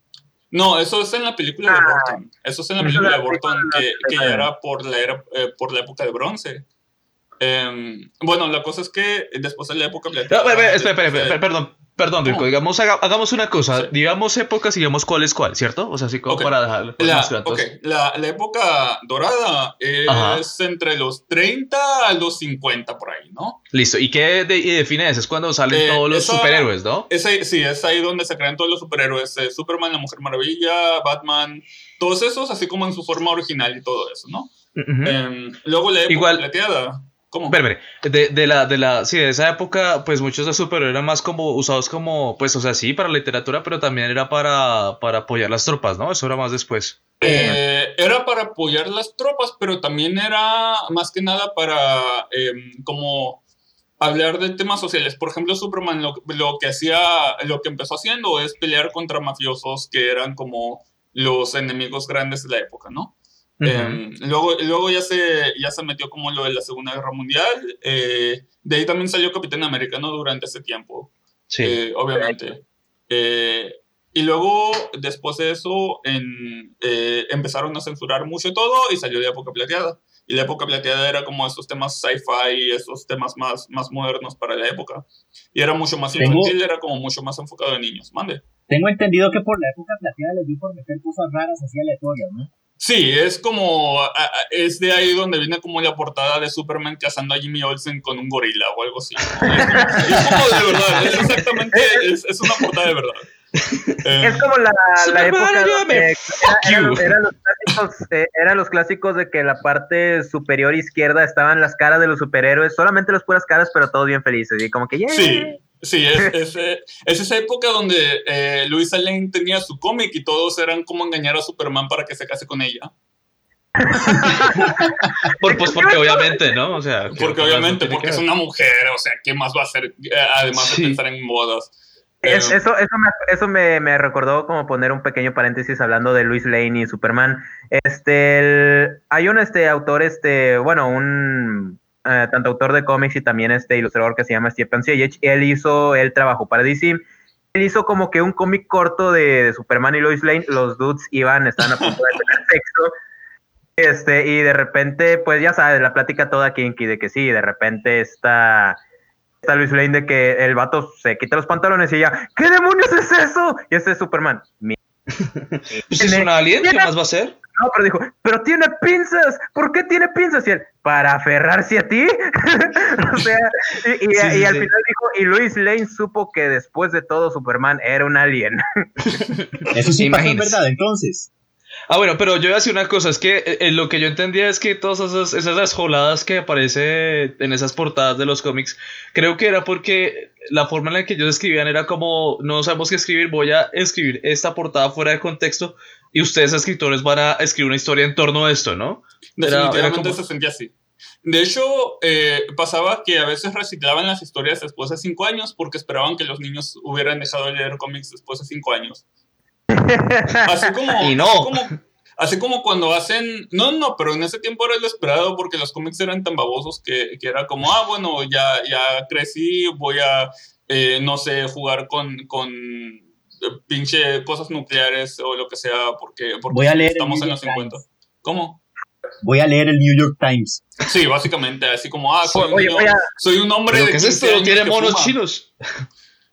No, eso es en la película de Ah. Burton. Eso es en la película de Burton que, que ya era por la, era, eh, por la época de bronce. Em, bueno, la cosa es que después de la época No, espera, espera, espera, de- espera, perdón, perdón, Rico, ¿Cómo? digamos, haga- hagamos una cosa, Sí. digamos épocas y digamos cuál es cuál, ¿cierto? O sea, así como para pues, La, más claro. ok, Entonces, la, la época dorada es Ajá. entre los 30 a los 50 por ahí, ¿no? Listo, ¿y qué de- y define eso? Es cuando salen Eh, todos los esa- superhéroes, ¿no? Es ahí, sí, es ahí donde se crean todos los superhéroes. eh, Superman, la Mujer Maravilla, Batman, todos esos, así como en su forma original y todo eso, ¿no? Em, luego la época Igual- plateada. ¿Cómo? Espera, espera, de, de la, de la, sí, de esa época, pues muchos de superhéroes eran más como usados como, pues, o sea, sí, para literatura, pero también era para, para apoyar las tropas, ¿no? Eso era más después. Eh, era para apoyar las tropas, pero también era más que nada para em, como hablar de temas sociales. Por ejemplo, Superman lo, lo que hacía, lo que empezó haciendo es pelear contra mafiosos que eran como los enemigos grandes de la época, ¿no? Ujú. Em, luego luego ya, se, ya se metió como lo de la Segunda Guerra Mundial. eh, de ahí también salió Capitán América, ¿no? Durante ese tiempo sí. eh, obviamente. Eh, y luego, después de eso, en, eh, empezaron a censurar mucho todo y salió la época plateada. Y la época plateada era como esos temas sci-fi, esos temas más, más modernos para la época. Y era mucho más Tengo- infantil, era como mucho más enfocado en niños. Mande. Tengo entendido que por la época plateada les dio por meter cosas raras así aleatorias, ¿no? Sí, es como, es de ahí donde viene como la portada de Superman cazando a Jimmy Olsen con un gorila o algo así. ¿no? Es como, es como de verdad, es exactamente, es, es una portada de verdad. Eh, Es como la, la época donde era- eran eran los clásicos, eh, eran los clásicos de que la parte superior izquierda estaban las caras de los superhéroes, solamente las puras caras, pero todos bien felices. Y como que, ¡yeah! Sí, sí, es, es, eh, es esa época donde eh, Luisa Lane tenía su cómic y todos eran como engañar a Superman para que se case con ella. Por, pues porque obviamente, ¿no? O sea, que- Porque que obviamente, porque que es una mujer, o sea, ¿qué más va a hacer eh, además Sí. de pensar en? Es- Eh, eso eso, me, eso me, me recordó como poner un pequeño paréntesis hablando de Luis Lane y Superman. Este, el- hay un este autor, este, bueno, un eh, tanto autor de cómics y también este ilustrador que se llama Stephen Siegel. Él hizo, él trabajó para DC. Él hizo como que un cómic corto de, Superman y Lois Lane. Los dudes iban, estaban a punto de tener sexo. Este, y de repente, pues ya sabes, la plática toda kinky de que sí, de repente está está Luis Lane de que el vato se quita los pantalones y ella, ¿qué demonios es eso? Y ese es Superman. Mi- Pues es un alien, ¿qué más va a ser? No, pero dijo, pero tiene pinzas. ¿Por qué tiene pinzas? Y él, para aferrarse a ti. o sea, y, y- Sí, sí, y al sí. final dijo, y Luis Lane supo que después de todo Superman era un alien. Eso sí pasó en verdad, entonces. Ah, bueno, pero yo voy a decir una cosa, es que eh, eh, lo que yo entendía es que todas esas, esas desjoladas que aparece en esas portadas de los cómics, creo que era porque la forma en la que ellos escribían era como, no sabemos qué escribir, voy a escribir esta portada fuera de contexto y ustedes escritores van a escribir una historia en torno a esto, ¿no? Era- era como- se sentía así. De hecho, eh, pasaba que a veces reciclaban las historias después de cinco años porque esperaban que los niños hubieran dejado de leer cómics después de cinco años. Así como, Y no. así como, así como cuando hacen. No, no, pero en ese tiempo era lo esperado porque los cómics eran tan babosos que, que era como, ah, bueno, ya, ya crecí, voy a, eh, no sé, jugar con, con eh, pinche cosas nucleares o lo que sea porque, porque Voy a leer estamos en los York 50. ¿Cómo? Voy a leer el New York Times. Sí, básicamente, así como, ah, soy, Oye, un, voy a, soy un hombre ¿Pero de qué es 15 esto? ¿Tiene que monos chinos?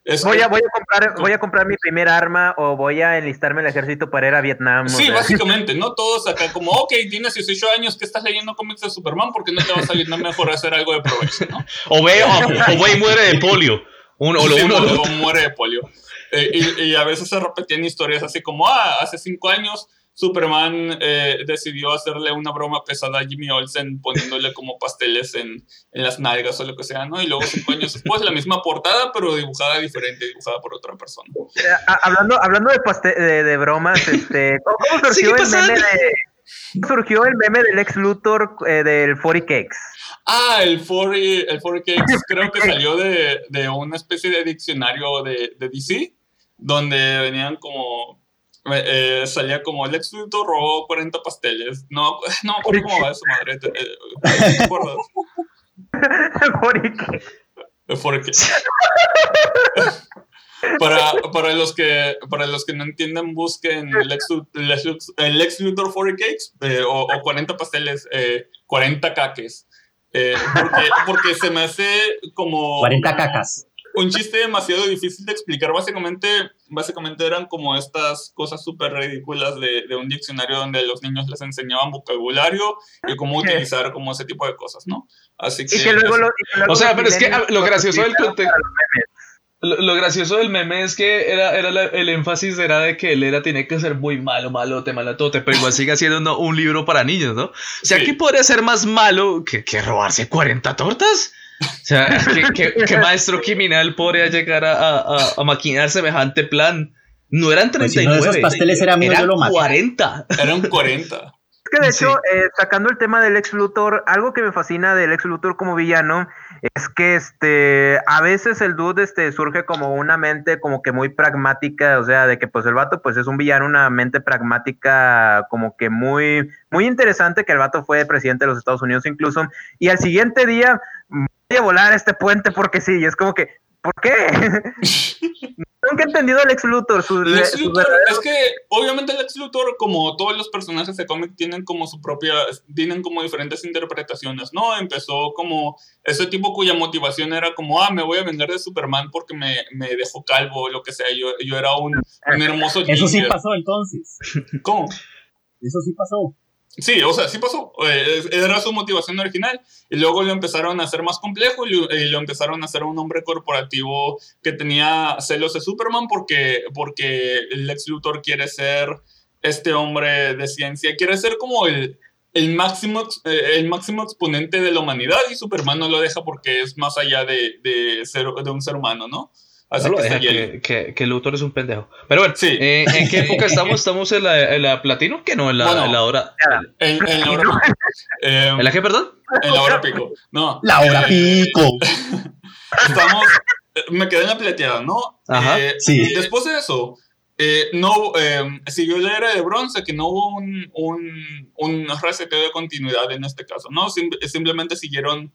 Es voy, que- a, voy, a comprar, voy a comprar mi primer arma o voy a enlistarme al ejército para ir a Vietnam. o Sí, sea. básicamente, ¿no? Todos acá como, ok, tienes 18 años que estás leyendo cómics de Superman, porque no te va a nada mejor hacer algo de provecho, ¿no? O ve, o, o ve y muere de polio. Uno, o lo Sí, uno, muere de polio. Eh, y, y a veces se repetían historias así como, ah, hace cinco años Superman eh, decidió hacerle una broma pesada a Jimmy Olsen poniéndole como pasteles en, en las nalgas o lo que sea, ¿no? Y luego cinco años después la misma portada, pero dibujada diferente, dibujada por otra persona. Eh, a- hablando, hablando de, paste- de, de bromas, este, ¿cómo, cómo surgió el meme de surgió el meme del ex Luthor eh, del 40 Cakes? Ah, el 40, el 40 Cakes creo que salió de, de una especie de diccionario de, de DC, donde venían como. Eh, salía como Lex Luthor robó 40 pasteles. No, no me acuerdo cómo va eso, madre. ¿Te, eh, ¿te acuerdas? 40 Cakes. Forecakes. para, para, los que, para los que no entienden, busquen el ex, el ex Luthor 40 cakes eh, o, o, 40 pasteles, eh, 40 caques. Eh, porque, porque se me hace como... 40 cacas un chiste demasiado difícil de explicar. Básicamente, básicamente eran como estas cosas súper ridículas de, de, un diccionario donde los niños les enseñaban vocabulario y cómo utilizar como ese tipo de cosas, ¿no? Así que... o sea, pero es que lo gracioso del contexto... Lo, gracioso del meme es que era, era el énfasis era de que él era tiene que ser muy malo, malote, malotote, pero igual sigue siendo un libro para niños, ¿no? O sea, ¿qué podría ser más malo que, que robarse 40 tortas? O sea, ¿qué, maestro criminal podría llegar a, a, maquinar semejante plan? No eran 39. Pues esos pasteles eran, eran 40. Eran 40. Es que de hecho, eh, sacando el tema del ex Luthor, algo que me fascina del ex Luthor como villano es que este a veces el dude este surge como una mente como que muy pragmática, o sea, de que pues el vato pues es un villano, una mente pragmática como que muy muy interesante que el vato fue presidente de los Estados Unidos incluso y al siguiente día voy a volar este puente porque sí, y es como que, ¿por qué? Nunca he entendido al ex Luthor. Su, Lex Luthor es que, obviamente, el ex Luthor, como todos los personajes de cómic, tienen como su propia, tienen como diferentes interpretaciones, ¿no? Empezó como ese tipo cuya motivación era como, ah, me voy a vender de Superman porque me, me dejó calvo o lo que sea. Yo, yo era un, un hermoso. Eso sí pasó entonces. ¿Cómo? Eso sí pasó. Sí, o sea, sí pasó. Eh, era su motivación original. Y luego lo empezaron a hacer más complejo y lo, empezaron a hacer un hombre corporativo que tenía celos de Superman porque, porque el ex Luthor quiere ser este hombre de ciencia. Quiere ser como el, el, máximo, eh, el máximo exponente de la humanidad y Superman no lo deja porque es más allá de, de, ser, de un ser humano, ¿no? Así que, que, que, Luthor es un pendejo. Pero bueno, sí. Eh, ¿en qué época estamos? ¿Estamos en la, en la platino? que no? En la, en la hora. En, la hora pico. Eh, ¿En la qué, perdón? En la hora pico. No. La hora eh, pico. Estamos. Me quedé en la plateada, ¿no? Ajá. sí. Después de eso, no siguió la era de bronce, que no hubo un, un, un reseteo de continuidad en este caso, ¿no? simplemente siguieron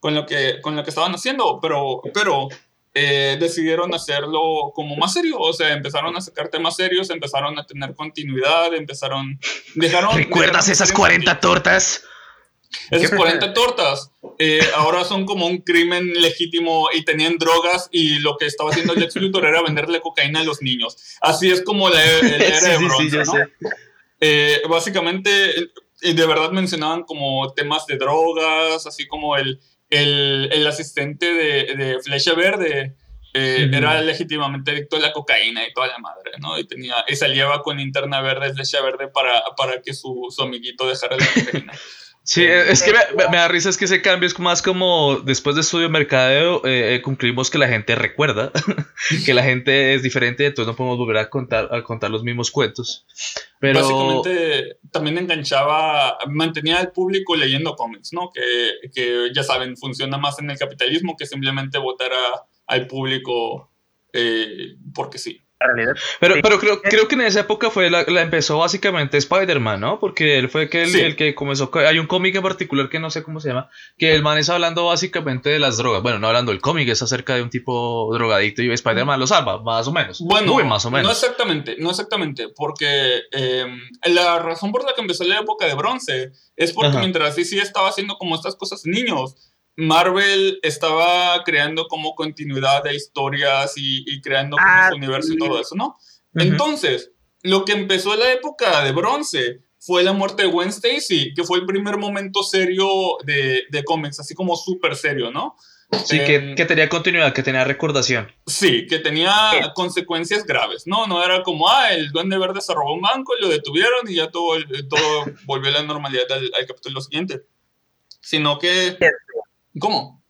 con lo que, con lo que estaban haciendo, pero, pero eh, decidieron hacerlo como más serio, o sea, empezaron a sacar temas serios, empezaron a tener continuidad, empezaron... Dejaron, ¿Recuerdas esas 40 tortas? Esas 40 tortas eh, ahora son como un crimen legítimo y tenían drogas y lo que estaba haciendo el ex Luthor era venderle cocaína a los niños. Así es como la, era de bronce, ¿no? Eh, básicamente, de verdad mencionaban como temas de drogas, así como el, el, el asistente de, de, Flecha Verde eh, era legítimamente adicto a la cocaína y toda la madre, ¿no? Y, tenía, y salía con linterna verde, Flecha Verde, para, para que su, su amiguito dejara la cocaína. Sí, es que me, da risa, es que ese cambio es más como después de estudio de mercadeo, eh, eh, concluimos que la gente recuerda, que la gente es diferente, entonces no podemos volver a contar, a contar los mismos cuentos. Pero... Básicamente también enganchaba, mantenía al público leyendo cómics, ¿no? Que, que, ya saben, funciona más en el capitalismo que simplemente votar a, al público eh, porque sí. Pero, pero creo, creo que en esa época fue la, la empezó básicamente Spider-Man, ¿no? Porque él fue que el, el que comenzó. Hay un cómic en particular que no sé cómo se llama, que el man es hablando básicamente de las drogas. Bueno, no hablando del cómic, es acerca de un tipo drogadicto y Spider-Man lo salva, más o menos. Bueno, más o menos. no exactamente, no exactamente, porque em, la razón por la que empezó la época de bronce es porque mientras DC estaba haciendo como estas cosas niños, Marvel estaba creando como continuidad de historias y, creando como ah, su universo y todo eso, ¿no? Entonces, lo que empezó en la época de bronce fue la muerte de Gwen Stacy, que fue el primer momento serio de, de cómics, así como súper serio, ¿no? Sí, que, em, que, tenía continuidad, que tenía recordación. Sí, que tenía consecuencias graves, ¿no? No era como, ah, el duende verde se robó un banco y lo detuvieron y ya todo, todo volvió a la normalidad al, al capítulo siguiente. Sino que ¿Cómo?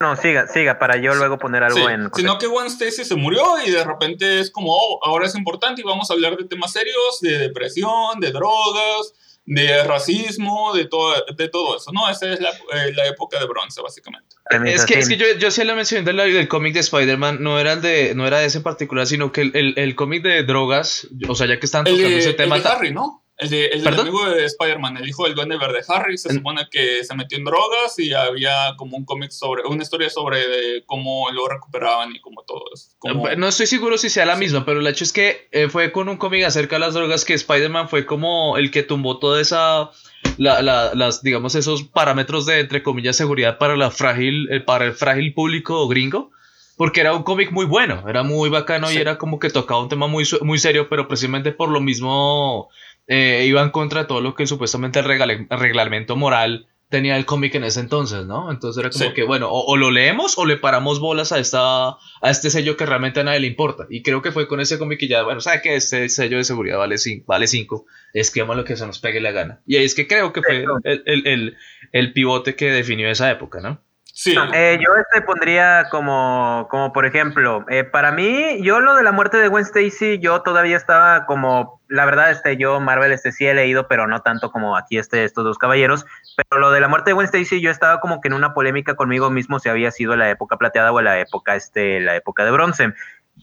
No, siga, siga, para yo luego poner algo en. Sino que Gwen Stacy se murió y de repente es como, oh, ahora es importante y vamos a hablar de temas serios, de depresión, de drogas, de racismo, de todo, de todo eso, ¿no? Esa es la, eh, la época de bronce, básicamente. Es que, es que yo, yo sí la mencioné del, del cómic de Spider-Man, no era de, no era de ese en particular, sino que el, el, el cómic de drogas, o sea, ya que están tocando ese tema. El de Harry, ¿no? El, de, el amigo de Spider-Man, el hijo del duende verde Harry, se En- supone que se metió en drogas y había como un cómic sobre, una historia sobre cómo lo recuperaban y como todo eso. Como, No estoy seguro si sea la Sí. misma, pero el hecho es que eh, fue con un cómic acerca de las drogas que Spider-Man fue como el que tumbó toda esa, la- la- las, digamos, esos parámetros de, entre comillas, seguridad para la frágil, eh, para el frágil público gringo. Porque era un cómic muy bueno, era muy bacano Sí. y era como que tocaba un tema muy, muy serio, pero precisamente por lo mismo eh, iba en contra de todo lo que supuestamente el, reglamento moral tenía el cómic en ese entonces, ¿no? Entonces era como Sí. que, bueno, o, o lo leemos o le paramos bolas a esta a este sello que realmente a nadie le importa. Y creo que fue con ese cómic que ya, bueno, ¿sabe que Este sello de seguridad vale 5, vale cinco esquema lo que se nos pegue la gana. Y ahí es que creo que fue el, el, el, el pivote que definió esa época, ¿no? Sí, Eh, yo este pondría como, como por ejemplo, eh, para mí, yo lo de la muerte de Gwen Stacy, yo todavía estaba como, la verdad, este, yo Marvel este sí he leído, pero no tanto como aquí este, estos dos caballeros, pero lo de la muerte de Gwen Stacy, yo estaba como que en una polémica conmigo mismo si había sido la época plateada o la época, este, la época de bronce.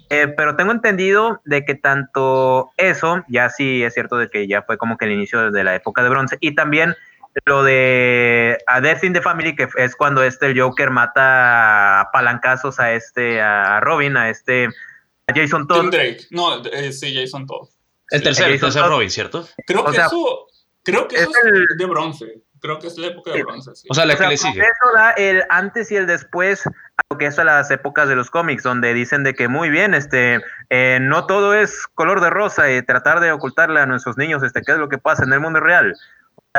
Eh, pero tengo entendido de que tanto eso, ya sí es cierto de que ya fue como que el inicio de la época de bronce, y también lo de A Death in the Family, que es cuando este el Joker mata a palancazos a este, a Robin, a este, a Jason Tim Todd. Drake. No, eh, sí, Jason Todd. El Sí. tercer, el tercer. Robin, ¿cierto? Creo O que sea, eso, creo que es eso es el- de bronce. Creo que es la época de bronce. sí. O sea, la O sea, que le sigue. eso da el antes y el después a lo que es a las épocas de los cómics, donde dicen de que muy bien, este, eh, no todo es color de rosa y tratar de ocultarle a nuestros niños, este, qué es lo que pasa en el mundo real.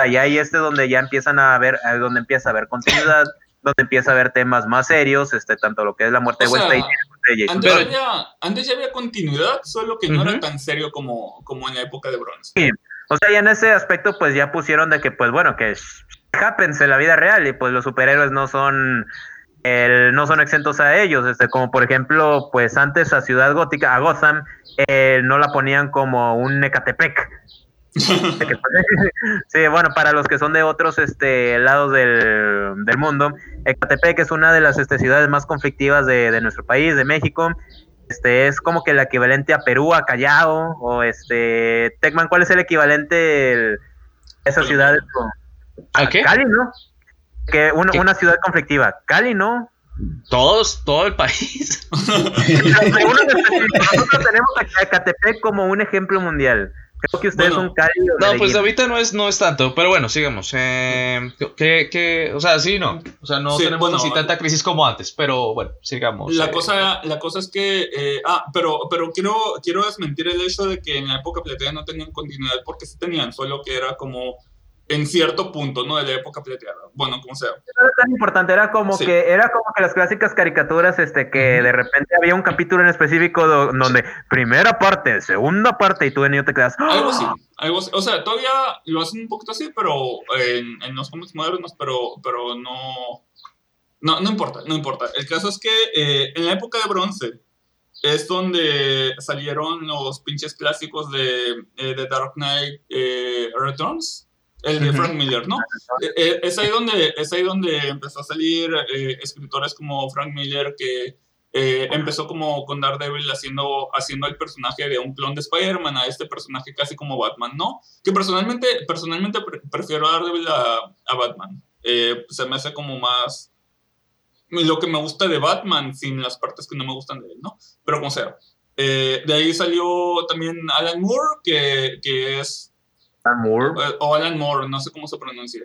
Y ahí este donde ya empiezan a ver, donde empieza a haber continuidad, donde empieza a haber temas más serios, este, tanto lo que es la muerte O de sea, Stacy y Antes, había, antes ya había continuidad, solo que no era tan serio como, como en la época de bronce. O sea, ya en ese aspecto, pues ya pusieron de que, pues bueno, que happens en la vida real y pues los superhéroes no son el- no son exentos a ellos, este, como por ejemplo, pues antes a Ciudad Gótica, a Gotham, eh, no la ponían como un Ecatepec. Sí, bueno, para los que son de otros este, lados del, del mundo, Ecatepec es una de las este, ciudades más conflictivas de, de nuestro país, de México. Este es como que el equivalente a Perú, a Callao, o este Tecman, ¿cuál es el equivalente a esa ciudad? ¿A qué? Cali, ¿no? Que una, ¿Qué? una ciudad conflictiva. Cali, ¿no? Todos, todo el país. Nosotros tenemos a Ecatepec como un ejemplo mundial. Creo que ustedes Bueno. son Cali. o No, pues Medellín. ahorita no es, no es tanto, pero bueno, sigamos. Eh, que, que, o sea, sí, no. O sea, no Sí, tenemos bueno, así tanta crisis como antes, pero bueno, sigamos. La eh. cosa, la cosa es que, eh, ah, pero, pero quiero, quiero desmentir el hecho de que en la época plateada no tenían continuidad, porque sí tenían, solo que era como en cierto punto, ¿no? De la época plateada. Bueno, como sea. no era tan importante, era como Sí. que era como que las clásicas caricaturas, este, que de repente había un capítulo en específico do- donde primera parte, segunda parte, y tú de niño te quedas. ¡ah! Algo así, algo así. O sea, todavía lo hacen un poquito así, pero en, en los cómics modernos, pero, pero no, no. No importa, no importa. El caso es que eh, en la época de bronce es donde salieron los pinches clásicos de, eh, de Dark Knight eh, Returns. El de. Frank Miller, ¿no? Eh, eh, es, ahí donde, es ahí donde empezó a salir eh, escritores como Frank Miller que eh, empezó como con Daredevil haciendo, haciendo el personaje de un clon de Spider-Man a este personaje casi como Batman, ¿no? Que personalmente, personalmente pre- prefiero a Daredevil a, a Batman. Se me hace como más lo que me gusta de Batman sin las partes que no me gustan de él, ¿no? Pero como sea. De ahí salió también Alan Moore, que, que es Moore. eh, o Alan Moore, no sé cómo se pronuncia.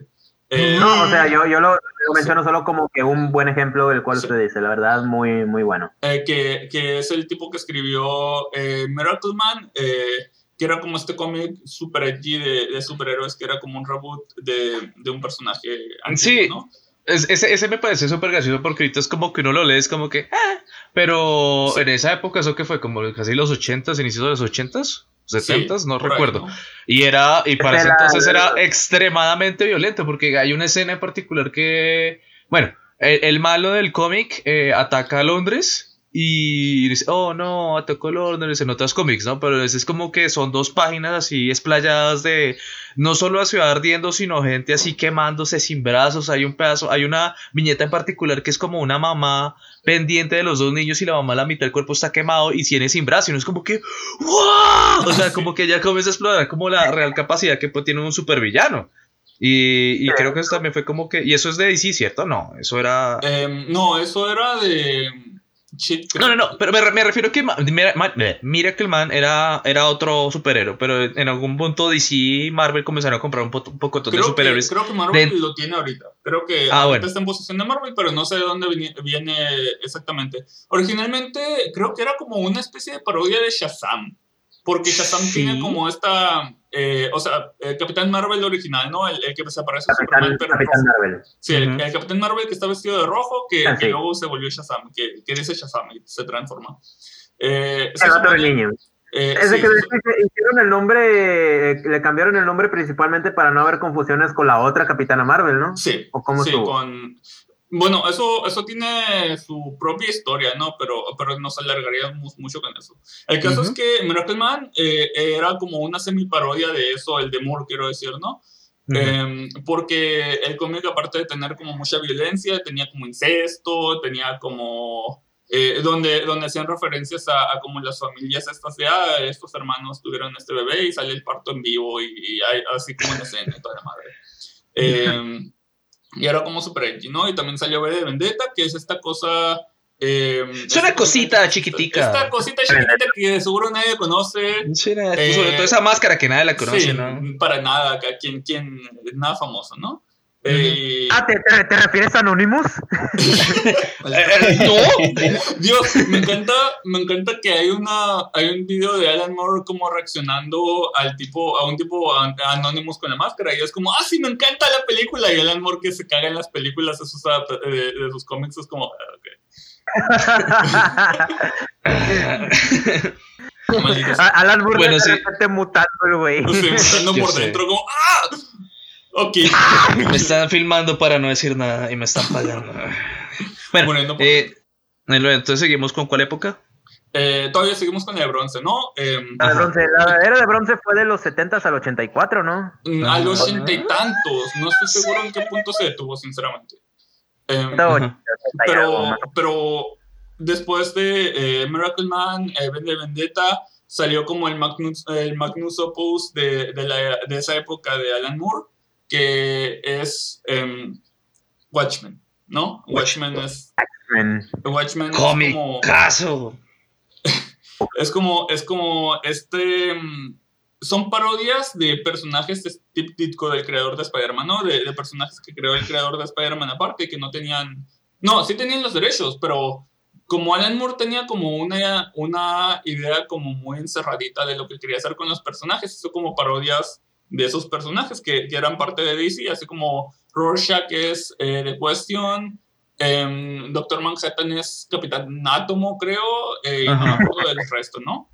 Eh, No, o sea, yo, yo lo, lo menciono solo como que un buen ejemplo del cual Sí. usted dice, la verdad, muy, muy bueno. eh, que, que es el tipo que escribió eh, Miracle Man, eh, que era como este cómic super edgy de, de superhéroes, que era como un reboot de, de un personaje antiguo, Sí. ¿no? Es- ese, ese me parece súper gracioso porque ahorita es como que uno lo lee, es como que. ah, pero Sí. en esa época, eso que fue como casi los 80s, inicios de los 80s, 70s, Sí, no ahí, recuerdo. ¿no? Y era, y para ese Era- entonces era extremadamente violento, porque hay una escena en particular que, bueno, el, el malo del cómic eh, ataca a Londres y dice, oh no, atacó Londres en otras cómics, ¿no? Pero es, es como que son dos páginas así esplayadas de no solo la ciudad ardiendo, sino gente así quemándose sin brazos. Hay un pedazo, hay una viñeta en particular que es como una mamá pendiente de los dos niños y la mamá la mitad del cuerpo está quemado y tiene sin brazo. Y no es como que, ¡wow! O sea, como que ya comienza a explorar como la real capacidad que pues, tiene un supervillano. Y, y creo que eso también fue como que. Y eso es de DC, ¿cierto? No, eso era. Em, no, eso era de. No, no, no, pero me, me refiero que Ma- Mira- Man era, era otro superhéroe, pero en algún punto DC y Marvel comenzaron a comprar un, po- un poco de Creo que, superhéroes. creo que Marvel de- lo tiene ahorita. Creo que Ah, ahorita bueno. está en posición de Marvel, pero no sé de dónde viene, viene exactamente. Originalmente creo que era como una especie de parodia de Shazam. Porque Shazam Sí. tiene como esta. Eh, o sea, el Capitán Marvel original, ¿no? El, el que se aparece a Capitán, Superman, pero Capitán rojo. Marvel. Sí, el, Capitán Marvel que está vestido de rojo, que, Ah, que sí. luego se volvió Shazam, que, que dice Shazam y se transforma. Eh, se El otro niño. eh, Es de sí, que hicieron el nombre, eh, le cambiaron el nombre principalmente para no haber confusiones con la otra Capitana Marvel, ¿no? Sí, ¿O cómo sí, estuvo? con... Bueno, eso, eso tiene su propia historia, ¿no? Pero, pero nos alargaríamos mucho con eso. El caso Ujú. es que Miracle Man eh, era como una semi-parodia de eso, el de Moore, quiero decir, ¿no? Ujú. Eh, porque el cómic, aparte de tener como mucha violencia, tenía como incesto, tenía como... eh, donde, donde hacían referencias a, a como las familias estas de, ah, estos hermanos tuvieron este bebé y sale el parto en vivo y, y hay- así como escena y toda la madre. Eh, y era como super edgy, ¿no? Y también salió B de Vendetta, que es esta cosa... eh, Es una esta cosita chiquitica. Esta cosita chiquitita que seguro nadie conoce. Sí, eh, sobre todo esa máscara que nadie la conoce, Sí, ¿no? para nada, acá, quien, quien, nada famoso, ¿no? Eh, Ah, ¿te, te, te refieres a Anonymous? Eh, eh, no. Dios, me encanta, me encanta que hay una, hay un video de Alan Moore como reaccionando al tipo, a un tipo an- Anonymous con la máscara y es como, ah, sí, me encanta la película y Alan Moore que se caga en las películas de sus, adapta- de, de sus cómics es como, ah. Alan Moore Bueno, de sí. mutando el güey. Sí, estando Yo por sé. dentro como, ah, ok. Me están filmando para no decir nada y me están pagando. Bueno, Bueno, no- eh, entonces seguimos con cuál época? Eh, todavía seguimos con el de bronce, ¿no? Em, La, bronce, la era de bronce fue de los 70 al 84, ¿no? Mm. A los ochenta y tantos. No estoy seguro en qué punto se detuvo, sinceramente. 80 algo pero, pero después de eh, Miracle Man, eh, Ben de Vendetta, salió como el Magnus, el Magnus Opus de, de, la- de esa época de Alan Moore, que es em, Watchmen, ¿no? Watchmen es, Men. Watchmen es como... Comicazo. Es como, es como este. mm, Son parodias de personajes de- típico del creador de Spider-Man, ¿no? De, de personajes que creó el creador de Spider-Man aparte, que no tenían. No, sí tenían los derechos, pero como Alan Moore tenía como una, una idea como muy encerradita de lo que quería hacer con los personajes, hizo como parodias de esos personajes que, que eran parte de DC, así como Rorschach es eh, The Question, em, Doctor Manhattan es Capitán Átomo, creo, eh, y no me Ajá. acuerdo del resto, ¿no?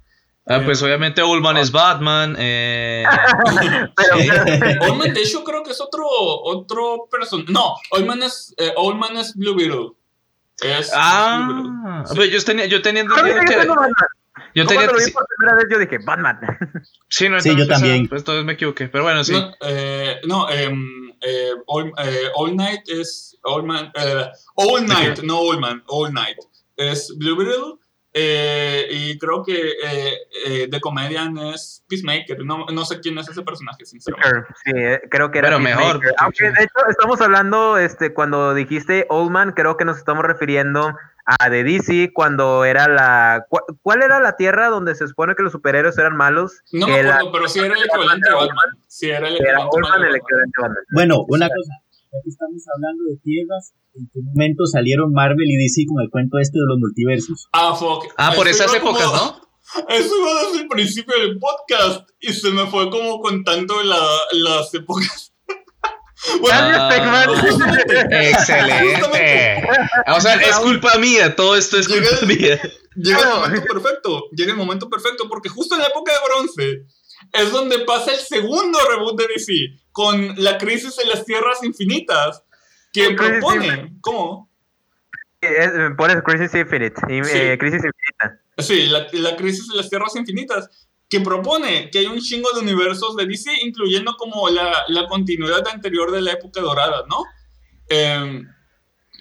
Ah, pues obviamente Ullman es Batman. Eh. Oldman, de hecho, creo que es otro, otro personaje. No, Oldman es, eh, Oldman es Blue Beetle. Es, es Blue ah, Beetle. Sí. pues yo tenía, yo tenía entendido que. Yo Yo tenía cuando lo vi sí, por primera vez yo dije, Batman. sí, no, Sí, yo también. Pues entonces me equivoqué. Pero bueno, sí. No, eh, no em, eh, All, eh, All Night es. All, Man, eh, All Night, no All Man, All Night. Es Blue Beetle. eh, y creo que eh, eh, The Comedian es Peacemaker. No, no sé quién es ese personaje, sinceramente. Sí, eh, creo que era Pero mejor, Aunque de hecho estamos hablando, este, cuando dijiste Old Man, creo que nos estamos refiriendo a de DC cuando era la... ¿cu- ¿Cuál era la tierra donde se supone que los superhéroes eran malos? No Que me la- pero sí era el equivalente a Batman. Sí era el que era equivalente Batman. Batman. Bueno, una cosa, estamos hablando de tierras, ¿en qué momento salieron Marvel y DC con el cuento este de los multiversos? Ah, fuck. Ah, por esas como- épocas, ¿no? Eso iba desde el principio del podcast y se me fue como contando la, las épocas. Ah. Excelente. O sea, es culpa mía, todo esto es culpa mía. Llega el momento perfecto, llega el momento perfecto, porque justo en la época de bronce es donde pasa el segundo reboot de DC, con la crisis en las tierras infinitas, que Crisis propone, ¿cómo? Es, por eso, Crisis Infinite. Sí. eh, Crisis Infinita. Sí, la, la crisis de las tierras infinitas, que propone que hay un chingo de universos de DC, incluyendo como la, la continuidad anterior de la época dorada, ¿no? Eh,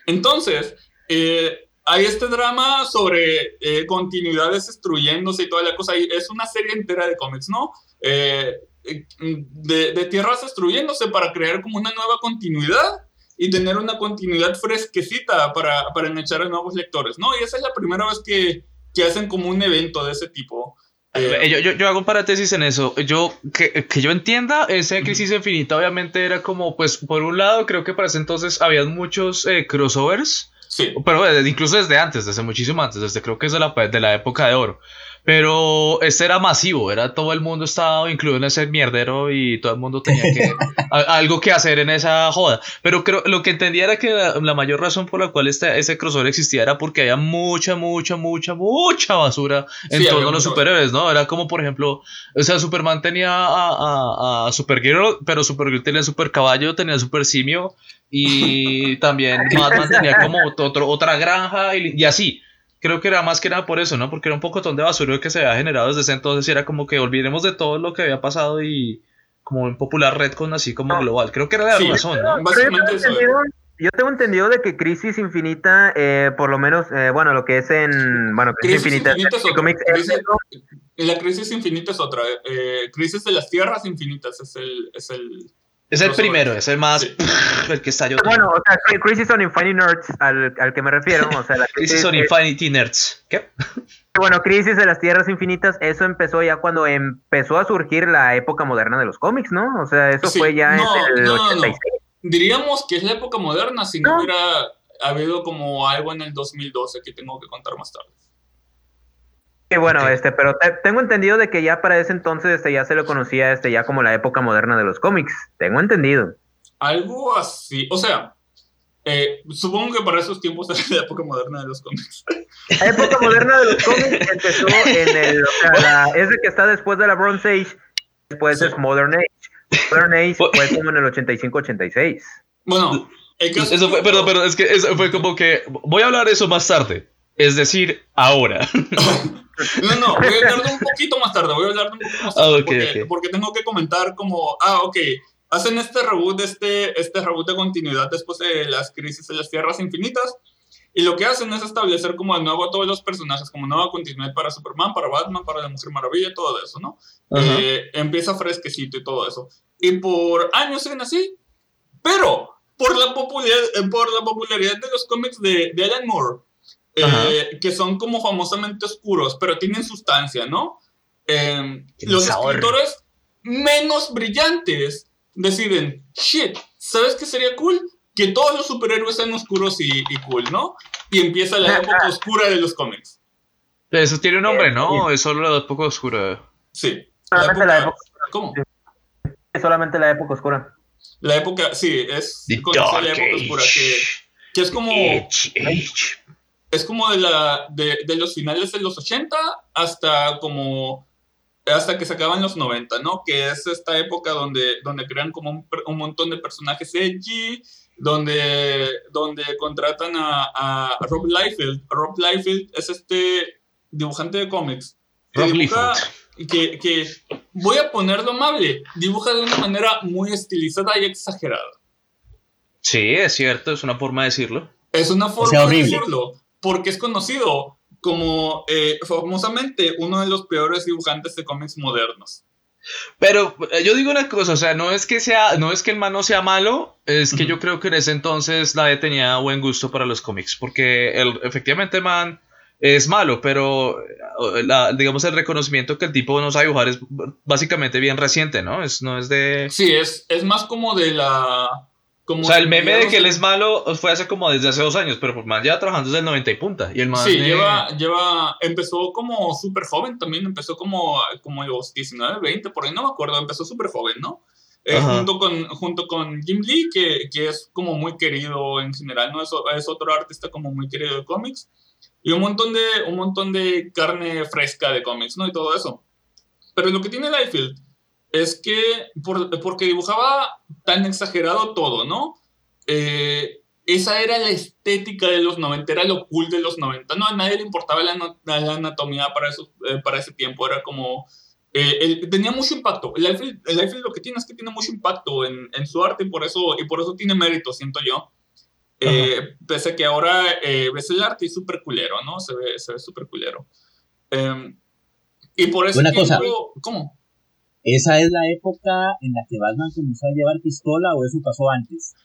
entonces, eh, hay este drama sobre eh, continuidades destruyéndose y toda la cosa. y es una serie entera de cómics, ¿no? Eh, de, de tierras destruyéndose para crear como una nueva continuidad y tener una continuidad fresquecita para, para enganchar a nuevos lectores, ¿no? Y esa es la primera vez que, que hacen como un evento de ese tipo. Eh, Yo, yo, yo hago un paréntesis en eso. Yo, que, que yo entienda, esa crisis infinita obviamente era como, pues, por un lado, creo que para ese entonces había muchos eh, crossovers, sí, pero eh, incluso desde antes, desde muchísimo antes, desde creo que es de la, de la época de oro. Pero este era masivo, era todo el mundo estaba incluido en ese mierdero y todo el mundo tenía que, a- algo que hacer en esa joda. Pero creo, lo que entendía era que la, la mayor razón por la cual este, ese crossover existía era porque había mucha, mucha, mucha, mucha basura en Sí, torno a los superhéroes, ¿no? Era como, por ejemplo, o sea, Superman tenía a, a, a Supergirl, pero Supergirl tenía Super Caballo, tenía Super Simio, y también Batman tenía como otro, otra granja, y, y así. Creo que era más que nada por eso, ¿no? Porque era un pocotón de basura que se había generado desde ese entonces y era como que olvidemos de todo lo que había pasado y como un popular redcon así como No. global. Creo que era la Sí. razón, ¿no? Yo básicamente tengo eso. entendido, yo tengo entendido de que Crisis Infinita, eh, por lo menos, eh, bueno, lo que es en, bueno, Crisis, Crisis Infinita, Infinita es en otra. Crisis- eso. La crisis infinita es otra. eh, crisis de las tierras infinitas es el. Es el Es el primero, es el más, Sí. el que estalló. Bueno, o sea, Crisis on Infinity Nerds, al, al que me refiero, o sea, la Crisis on Infinity Nerds. ¿Qué? Bueno, Crisis de las Tierras Infinitas, eso empezó ya cuando empezó a surgir la época moderna de los cómics, ¿no? O sea, eso Sí, fue ya no, en el no, no, no. 86. Diríamos que es la época moderna si no No. hubiera habido como algo en el 2012 que tengo que contar más tarde. Sí, bueno, este, pero te- tengo entendido de que ya para ese entonces este, ya se lo conocía este, ya como la época moderna de los cómics. Tengo entendido. Algo así. O sea, eh, supongo que para esos tiempos era la época moderna de los cómics. La época moderna de los cómics empezó en el, o sea, la- es el que está después de la Bronze Age, después Sí. es Modern Age. Modern Age Fue- como en el 85-86. Bueno, el caso Eso es fue, perdón, pero es que eso fue como que voy a hablar de eso más tarde. Es decir, ahora. No, no, voy a hablar de un poquito más tarde, voy a hablar de un poquito más tarde, Ah, ok, porque, ok. porque tengo que comentar como, ah, ok, hacen este reboot, este, este reboot de continuidad después de las crisis de las tierras infinitas, y lo que hacen es establecer como de nuevo a todos los personajes, como nueva continuidad para Superman, para Batman, para la Mujer Maravilla, todo eso, ¿no? Ajá. Eh, empieza fresquecito y todo eso. Y por años siguen así, pero por la, popularidad, por la popularidad de los cómics de, de Alan Moore, eh, que son como famosamente oscuros, pero tienen sustancia, ¿no? Eh, los sabor. escritores menos brillantes deciden, shit, ¿sabes qué sería cool? Que todos los superhéroes sean oscuros y, y cool, ¿no? Y empieza la época oscura de los cómics. Eso tiene un nombre, ¿no? Es solo la época oscura. Sí. Solamente la época, ¿Cómo? solamente la época oscura. La época, sí, es la época oscura, que, que es como, Age, age. Es como de, la, de, de los finales de los 80 hasta como, hasta que se acaban los 90, ¿no? Que es esta época donde, donde crean como un, per- un montón de personajes edgy, donde, donde contratan a, a Rob Liefeld. Rob Liefeld es este dibujante de cómics. que Rob dibuja- Liefeld. que, que, voy a ponerlo amable, dibuja de una manera muy estilizada y exagerada. Sí, es cierto, es una forma de decirlo. Es una forma sea, de decirlo, porque es conocido como eh, famosamente uno de los peores dibujantes de cómics modernos. Pero eh, yo digo una cosa, o sea, no es que sea, no es que el man no sea malo, es que yo creo que en ese entonces nadie tenía buen gusto para los cómics, porque el, efectivamente el man es malo, pero eh, la- digamos el reconocimiento que el tipo no sabe dibujar es básicamente bien reciente, ¿no? Es, no es de... Sí, es, es más como de la... Como O sea, el meme de que él es malo fue hace como desde hace dos años, pero el man lleva trabajando desde el 90 y punta. Y el man... Sí, lleva, lleva, empezó como súper joven también, empezó como, como los 19, 20, por ahí no me acuerdo, empezó súper joven, ¿no? Eh, junto, con, junto con Jim Lee, que, que es como muy querido en general, ¿no? Es, es otro artista como muy querido de cómics. Y un montón de, un montón de carne fresca de cómics, ¿no? Y todo eso. Pero lo que tiene Liefeld es que, por- porque dibujaba tan exagerado todo, ¿no? Eh, esa era la estética de los 90, era lo cool de los 90. No, a nadie le importaba la, la anatomía para, eso, eh, para ese tiempo, era como... Eh, tenía mucho impacto. El Eiffel, el lo que tiene es que tiene mucho impacto en, en, su arte y por, eso, y por eso tiene mérito, siento yo. Eh, pese a que ahora ves el arte y es súper culero, ¿no? Se ve súper se ve culero. Em, y por eso... Una cosa. ¿Cómo? ¿Esa es la época en la que Batman comenzó a llevar pistola o eso pasó antes?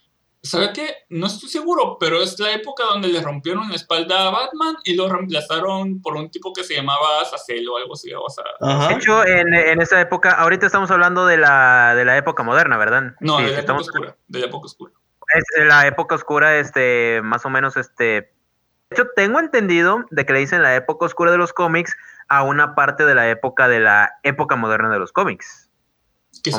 ¿Sabe qué? No estoy seguro, pero es la época donde le rompieron la espalda a Batman y lo reemplazaron por un tipo que se llamaba Sacel o algo así. O sea, de hecho, en, en, esa época, ahorita estamos hablando de la, de la época moderna, ¿verdad? No, de la época oscura. De la época oscura. Es la época oscura, este, más o menos, este. De hecho, tengo entendido de que le dicen la época oscura de los cómics a una parte de la época de la época moderna de los cómics.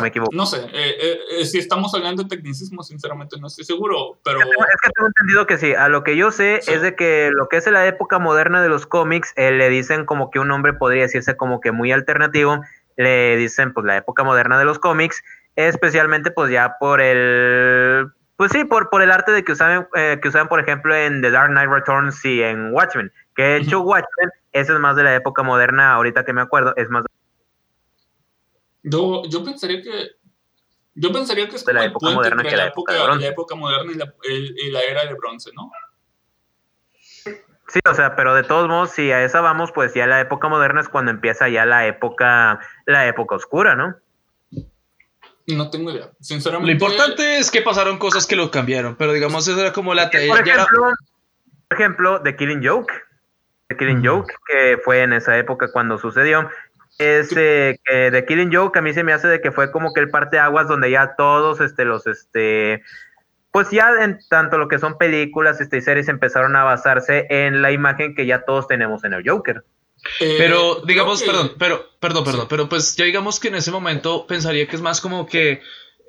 me equivoco? No sé, eh, eh, eh, si estamos hablando de tecnicismo, sinceramente no estoy seguro, pero... Es que, tengo, entendido que sí, a lo que yo sé es de que lo que es la época moderna de los cómics, le dicen como que un nombre podría decirse como que muy alternativo, le dicen pues la época moderna de los cómics, especialmente pues ya por el... Pues sí, por, por el arte de que usaban, que usaban, por ejemplo, en The Dark Knight Returns y en Watchmen, que de hecho Watchmen eso es más de la época moderna, ahorita que me acuerdo, es más... Yo, yo pensaría que... Yo pensaría que es de la época moderna que la época, la época moderna y la, y la era de bronce, ¿no? Sí, o sea, pero de todos modos, si a esa vamos, pues ya la época moderna es cuando empieza ya la época, la época oscura, ¿no? No tengo idea, sinceramente. Lo importante es que pasaron cosas que lo cambiaron, pero digamos, eso era como la... Por ejemplo, por ejemplo, The Killing Joke, The Killing Joke, que fue en esa época cuando sucedió. Es eh, que The Killing Joke a mí se me hace de que fue como que el parte de aguas donde ya todos este, los, este, pues ya en tanto lo que son películas este, y series empezaron a basarse en la imagen que ya todos tenemos en el Joker. Eh, pero digamos, perdón, pero, perdón, perdón, pero pues ya digamos que en ese momento pensaría que es más como que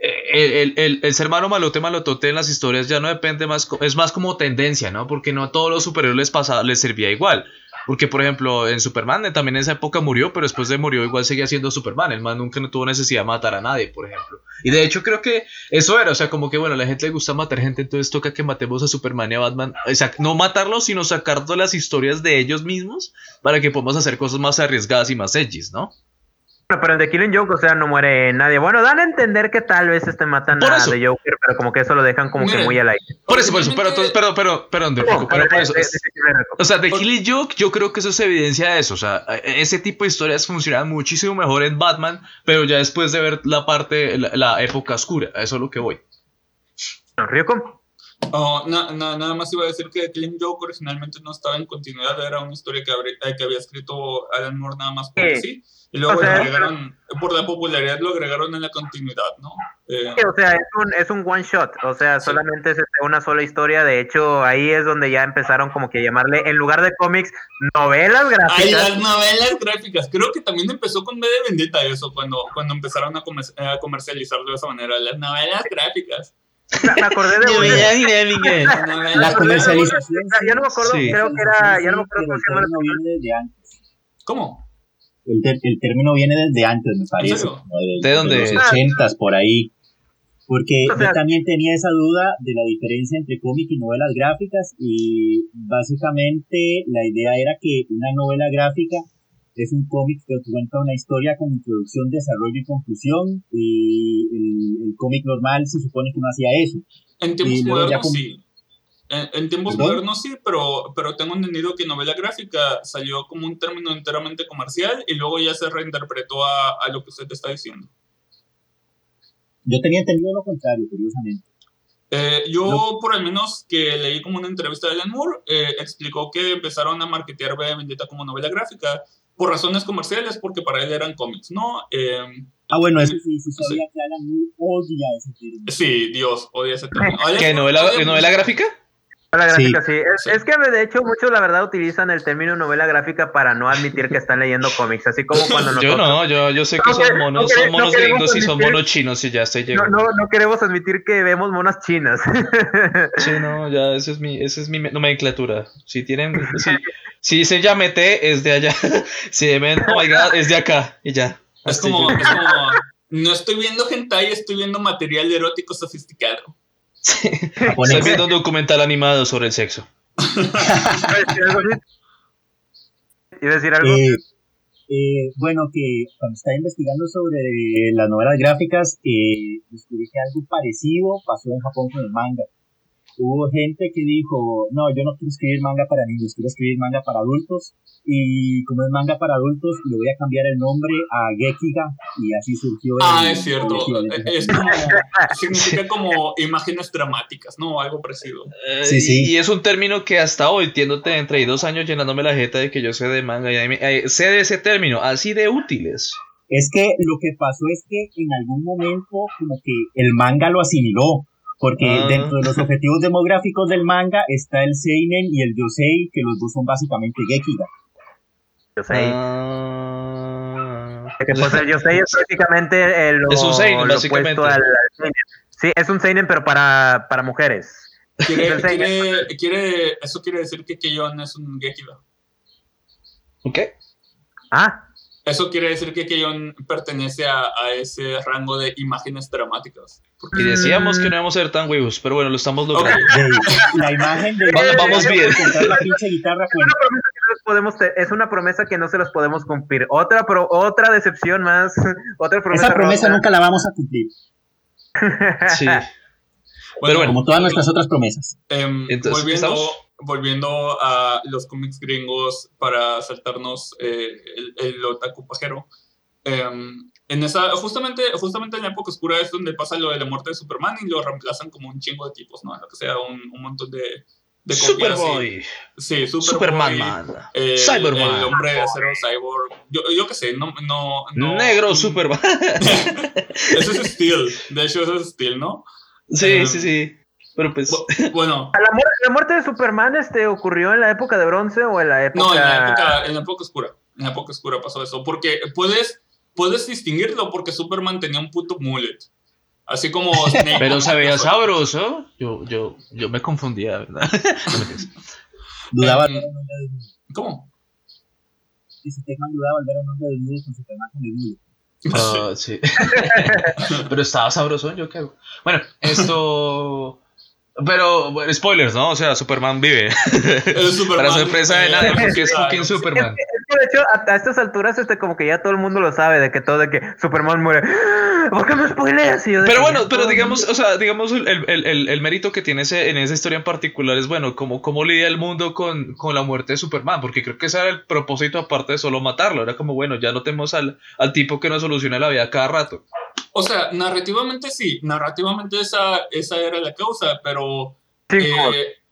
el, el, el, ser malo malote malotote en las historias ya no depende más, es más como tendencia, ¿no? Porque no a todos los superhéroes pasados les servía igual. Porque, por ejemplo, en Superman también en esa época murió, pero después de murió igual seguía siendo Superman. El man nunca no tuvo necesidad de matar a nadie, por ejemplo. Y de hecho creo que eso era, o sea, como que bueno, a la gente le gusta matar gente, entonces toca que matemos a Superman y a Batman. O sea, no matarlos, sino sacar todas las historias de ellos mismos para que podamos hacer cosas más arriesgadas y más edgy, ¿no? Pero en The Killing Joke, o sea, no muere nadie. Bueno, dan a entender que tal vez este matan a The Joker, pero como que eso lo dejan como que muy al aire. Por eso, por eso, pero, pero, pero, pero, pero, pero por eso. O sea, The Killing Joke, yo creo que eso es evidencia de eso. O sea, ese tipo de historias funcionan muchísimo mejor en Batman, pero ya después de ver la parte, la, época oscura, eso es lo que voy. ¿Rico? Oh, nada más iba a decir que Killing Joke originalmente no estaba en continuidad, era una historia que, que había escrito Alan Moore nada más por sí. Y luego agregaron, por la popularidad lo agregaron en la continuidad, ¿no? Eh, o sea, es un, es un one shot, o sea, solamente es este, una sola historia. De hecho, ahí es donde ya empezaron como que llamarle, en lugar de cómics, novelas gráficas. Ay, las novelas gráficas. Creo que también empezó con B de Vendetta eso, cuando, cuando empezaron a, comercializarlo de esa manera, las novelas gráficas. Me acordé de La comercialización. Ya no me acuerdo, creo que era. Ya no me acuerdo cómo se llama. ¿Cómo? El, el, término viene desde antes, me parece. de, ¿De dónde? los ochentas, por ahí. Porque yo también tenía esa duda de la diferencia entre cómic y novelas gráficas y básicamente la idea era que una novela gráfica es un cómic que cuenta una historia con introducción, desarrollo y conclusión y el, cómic normal se supone que no hacía eso. En tiempos modernos sí. En, tiempos modernos sí, pero, pero tengo entendido que novela gráfica salió como un término enteramente comercial y luego ya se reinterpretó a, a lo que usted está diciendo. Yo tenía entendido lo contrario, curiosamente. Eh, yo, por al menos que leí como una entrevista de Alan Moore, eh, explicó que empezaron a marketear B Vendetta como novela gráfica por razones comerciales, porque para él eran cómics, ¿no? Eh, ah, bueno, eso sí, sí Alan Moore odia ese término. Sí, Dios, odia ese término. ¿Qué, novela, novela gráfica? La gráfica, sí. Es, que de hecho muchos la verdad utilizan el término novela gráfica para no admitir que están leyendo cómics, así como cuando nosotros... Yo no, yo, yo sé que son monos, son monos gringos y son monos chinos y ya estoy llegando. No, no, queremos admitir que vemos monas chinas. Sí, no, ya, esa es mi, esa es mi nomenclatura. Si tienen, si, si dicen ya mete, es de allá. Si ven, oh my god, es de acá y ya. Es como, es como, no estoy viendo hentai, estoy viendo material erótico sofisticado. Sí. Estoy viendo un documental animado sobre el sexo. ¿Iba a decir algo? Eh, eh, bueno, que cuando estaba investigando sobre las novelas gráficas, eh, descubrí que algo parecido pasó en Japón con el manga hubo gente que dijo, no, yo no quiero escribir manga para niños, quiero escribir manga para adultos, y como es manga para adultos, le voy a cambiar el nombre a Gekiga, y así surgió. Ah, es cierto, es como, significa como imágenes dramáticas, ¿no? Algo parecido. Eh, sí, sí. Y es un término que hasta hoy, tiéndote entre dos años llenándome la jeta de que yo sé de manga, y eh, sé de ese término, así de útiles. Es que lo que pasó es que en algún momento como que el manga lo asimiló porque ah. dentro de los objetivos demográficos del manga está el Seinen y el Yosei, que los dos son básicamente Gekiga. Yosei. Ah. Que pues el Yosei es prácticamente el es un Seinen, básicamente. Al, Sí, es un Seinen, pero para, para mujeres. ¿Quiere, quiere, quiere, eso quiere decir que Keion es un Gekiga. ¿Qué? Ah, eso quiere decir que Keyon pertenece a, ese rango de imágenes dramáticas. Y decíamos que no íbamos a ser tan huevos, pero bueno, lo estamos logrando. La imagen de... Vamos, bien. La guitarra es, una promesa que no podemos es una promesa que no se los podemos cumplir. Otra, pro, otra decepción más. Otra promesa Esa promesa nunca la vamos a cumplir. Sí. pero bueno, como todas nuestras otras promesas. Em, volviendo, volviendo a los cómics gringos para saltarnos eh, el, el, otaku pajero. Em, en esa, justamente, justamente en la época oscura es donde pasa lo de la muerte de Superman y lo reemplazan como un chingo de tipos, ¿no? Lo que sea, un, un montón de, de Superboy. Sí, Superman. Eh, Cyberman. El hombre de acero cyborg. Yo, yo qué sé, no, no, no. Negro Superman. eso es Steel. De hecho, eso es Steel, ¿no? Sí, em, sí, sí. Pero pues. Bueno. ¿La, muerte, de Superman este, ocurrió en la época de bronce o en la época.? No, en la época, en la época oscura. En la época oscura pasó eso. Porque puedes, puedes distinguirlo porque Superman tenía un puto mullet. Así como Pero se veía sabroso. Yo, yo, yo me confundía, ¿verdad? Dudaba. Em, ¿Cómo? Dice que dudaba al ver un hombre desnudo con Superman con el mullet. Uh, sí. Pero estaba sabroso, yo qué hago. Bueno, esto. Pero, bueno, spoilers, ¿no? O sea, Superman vive. Superman, Para sorpresa de nadie, porque es fucking Superman. De hecho, a, estas alturas, este, como que ya todo el mundo lo sabe, de que todo, de que Superman muere. ¿Por qué me spoileas? pero bueno, pero digamos, o sea, digamos, el, el, el, el, mérito que tiene ese, en esa historia en particular es, bueno, cómo, cómo lidia el mundo con, con, la muerte de Superman, porque creo que ese era el propósito, aparte de solo matarlo. Era como, bueno, ya no tenemos al, al tipo que nos soluciona la vida cada rato. O sea, narrativamente sí, narrativamente esa, esa era la causa, pero eh,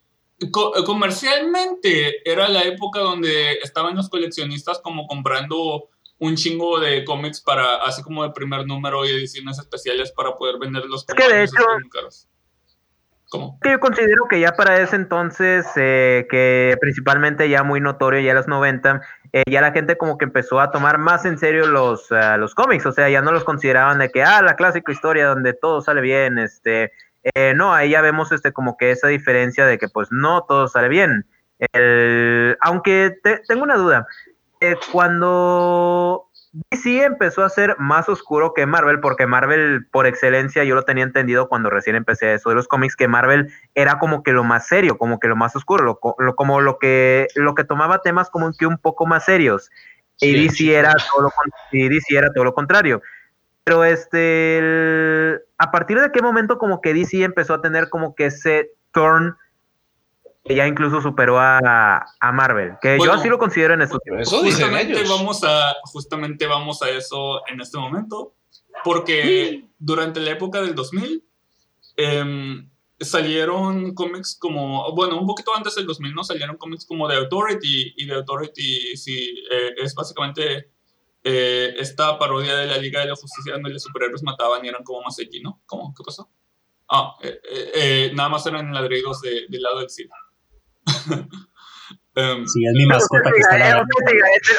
comercialmente era la época donde estaban los coleccionistas como comprando un chingo de cómics para, así como de primer número y ediciones especiales para poder venderlos como que de hecho, ¿Cómo? Que yo considero que ya para ese entonces, eh, que principalmente ya muy notorio, ya los 90, eh, ya la gente como que empezó a tomar más en serio los, uh, los cómics, o sea, ya no los consideraban de que, ah, la clásica historia donde todo sale bien, este, eh, no, ahí ya vemos este como que esa diferencia de que pues no todo sale bien. El, aunque te, tengo una duda, eh, cuando DC empezó a ser más oscuro que Marvel, porque Marvel, por excelencia, yo lo tenía entendido cuando recién empecé eso de los cómics, que Marvel era como que lo más serio, como que lo más oscuro, lo, como lo que, lo que tomaba temas como que un poco más serios. y, DC era todo lo, y DC era todo lo contrario. Pero este, a partir de qué momento como que DC empezó a tener como que ese turn que ya incluso superó a, a Marvel, que yo así lo considero en eso. Justamente vamos a justamente vamos a eso en este momento, porque durante la época del 2000 em, salieron cómics como, bueno, un poquito antes del 2000 no salieron cómics como The Authority y The Authority sí eh, es básicamente eh, esta parodia de la Liga de la Justicia donde los superhéroes mataban y eran como más X, ¿no? ¿Cómo? ¿Qué pasó? Ah, eh, nada más eran ladridos de, del lado del cine. Um, sí, es mi mascota que está la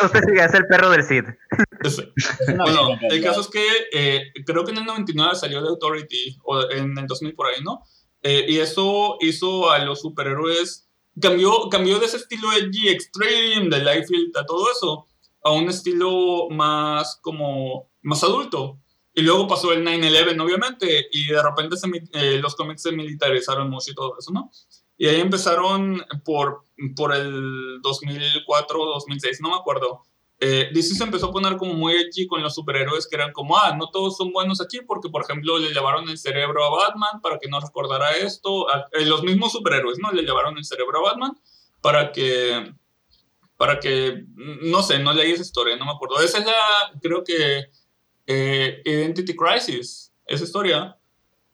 Usted sigue, es el perro del Cid. bueno, el caso es que eh, creo que en el 99 salió The Authority, o en el 2000 por ahí, ¿no? Eh, y eso hizo a los superhéroes, cambió, cambió de ese estilo edgy extreme, de Liefeld, a todo eso, a un estilo más como, más adulto. Y luego pasó el 9-11, obviamente, y de repente se, eh, los cómics se militarizaron mucho y todo eso, ¿no? Y ahí empezaron por, por el 2004, 2006, no me acuerdo. Eh, DC se empezó a poner como muy edgy con los superhéroes que eran como, ah, no todos son buenos aquí porque, por ejemplo, le llevaron el cerebro a Batman para que no recordara esto. Eh, los mismos superhéroes, ¿no? Le llevaron el cerebro a Batman para que, para que, no sé, no leí esa historia, no me acuerdo. Esa es la, creo que, eh, Identity Crisis, esa historia.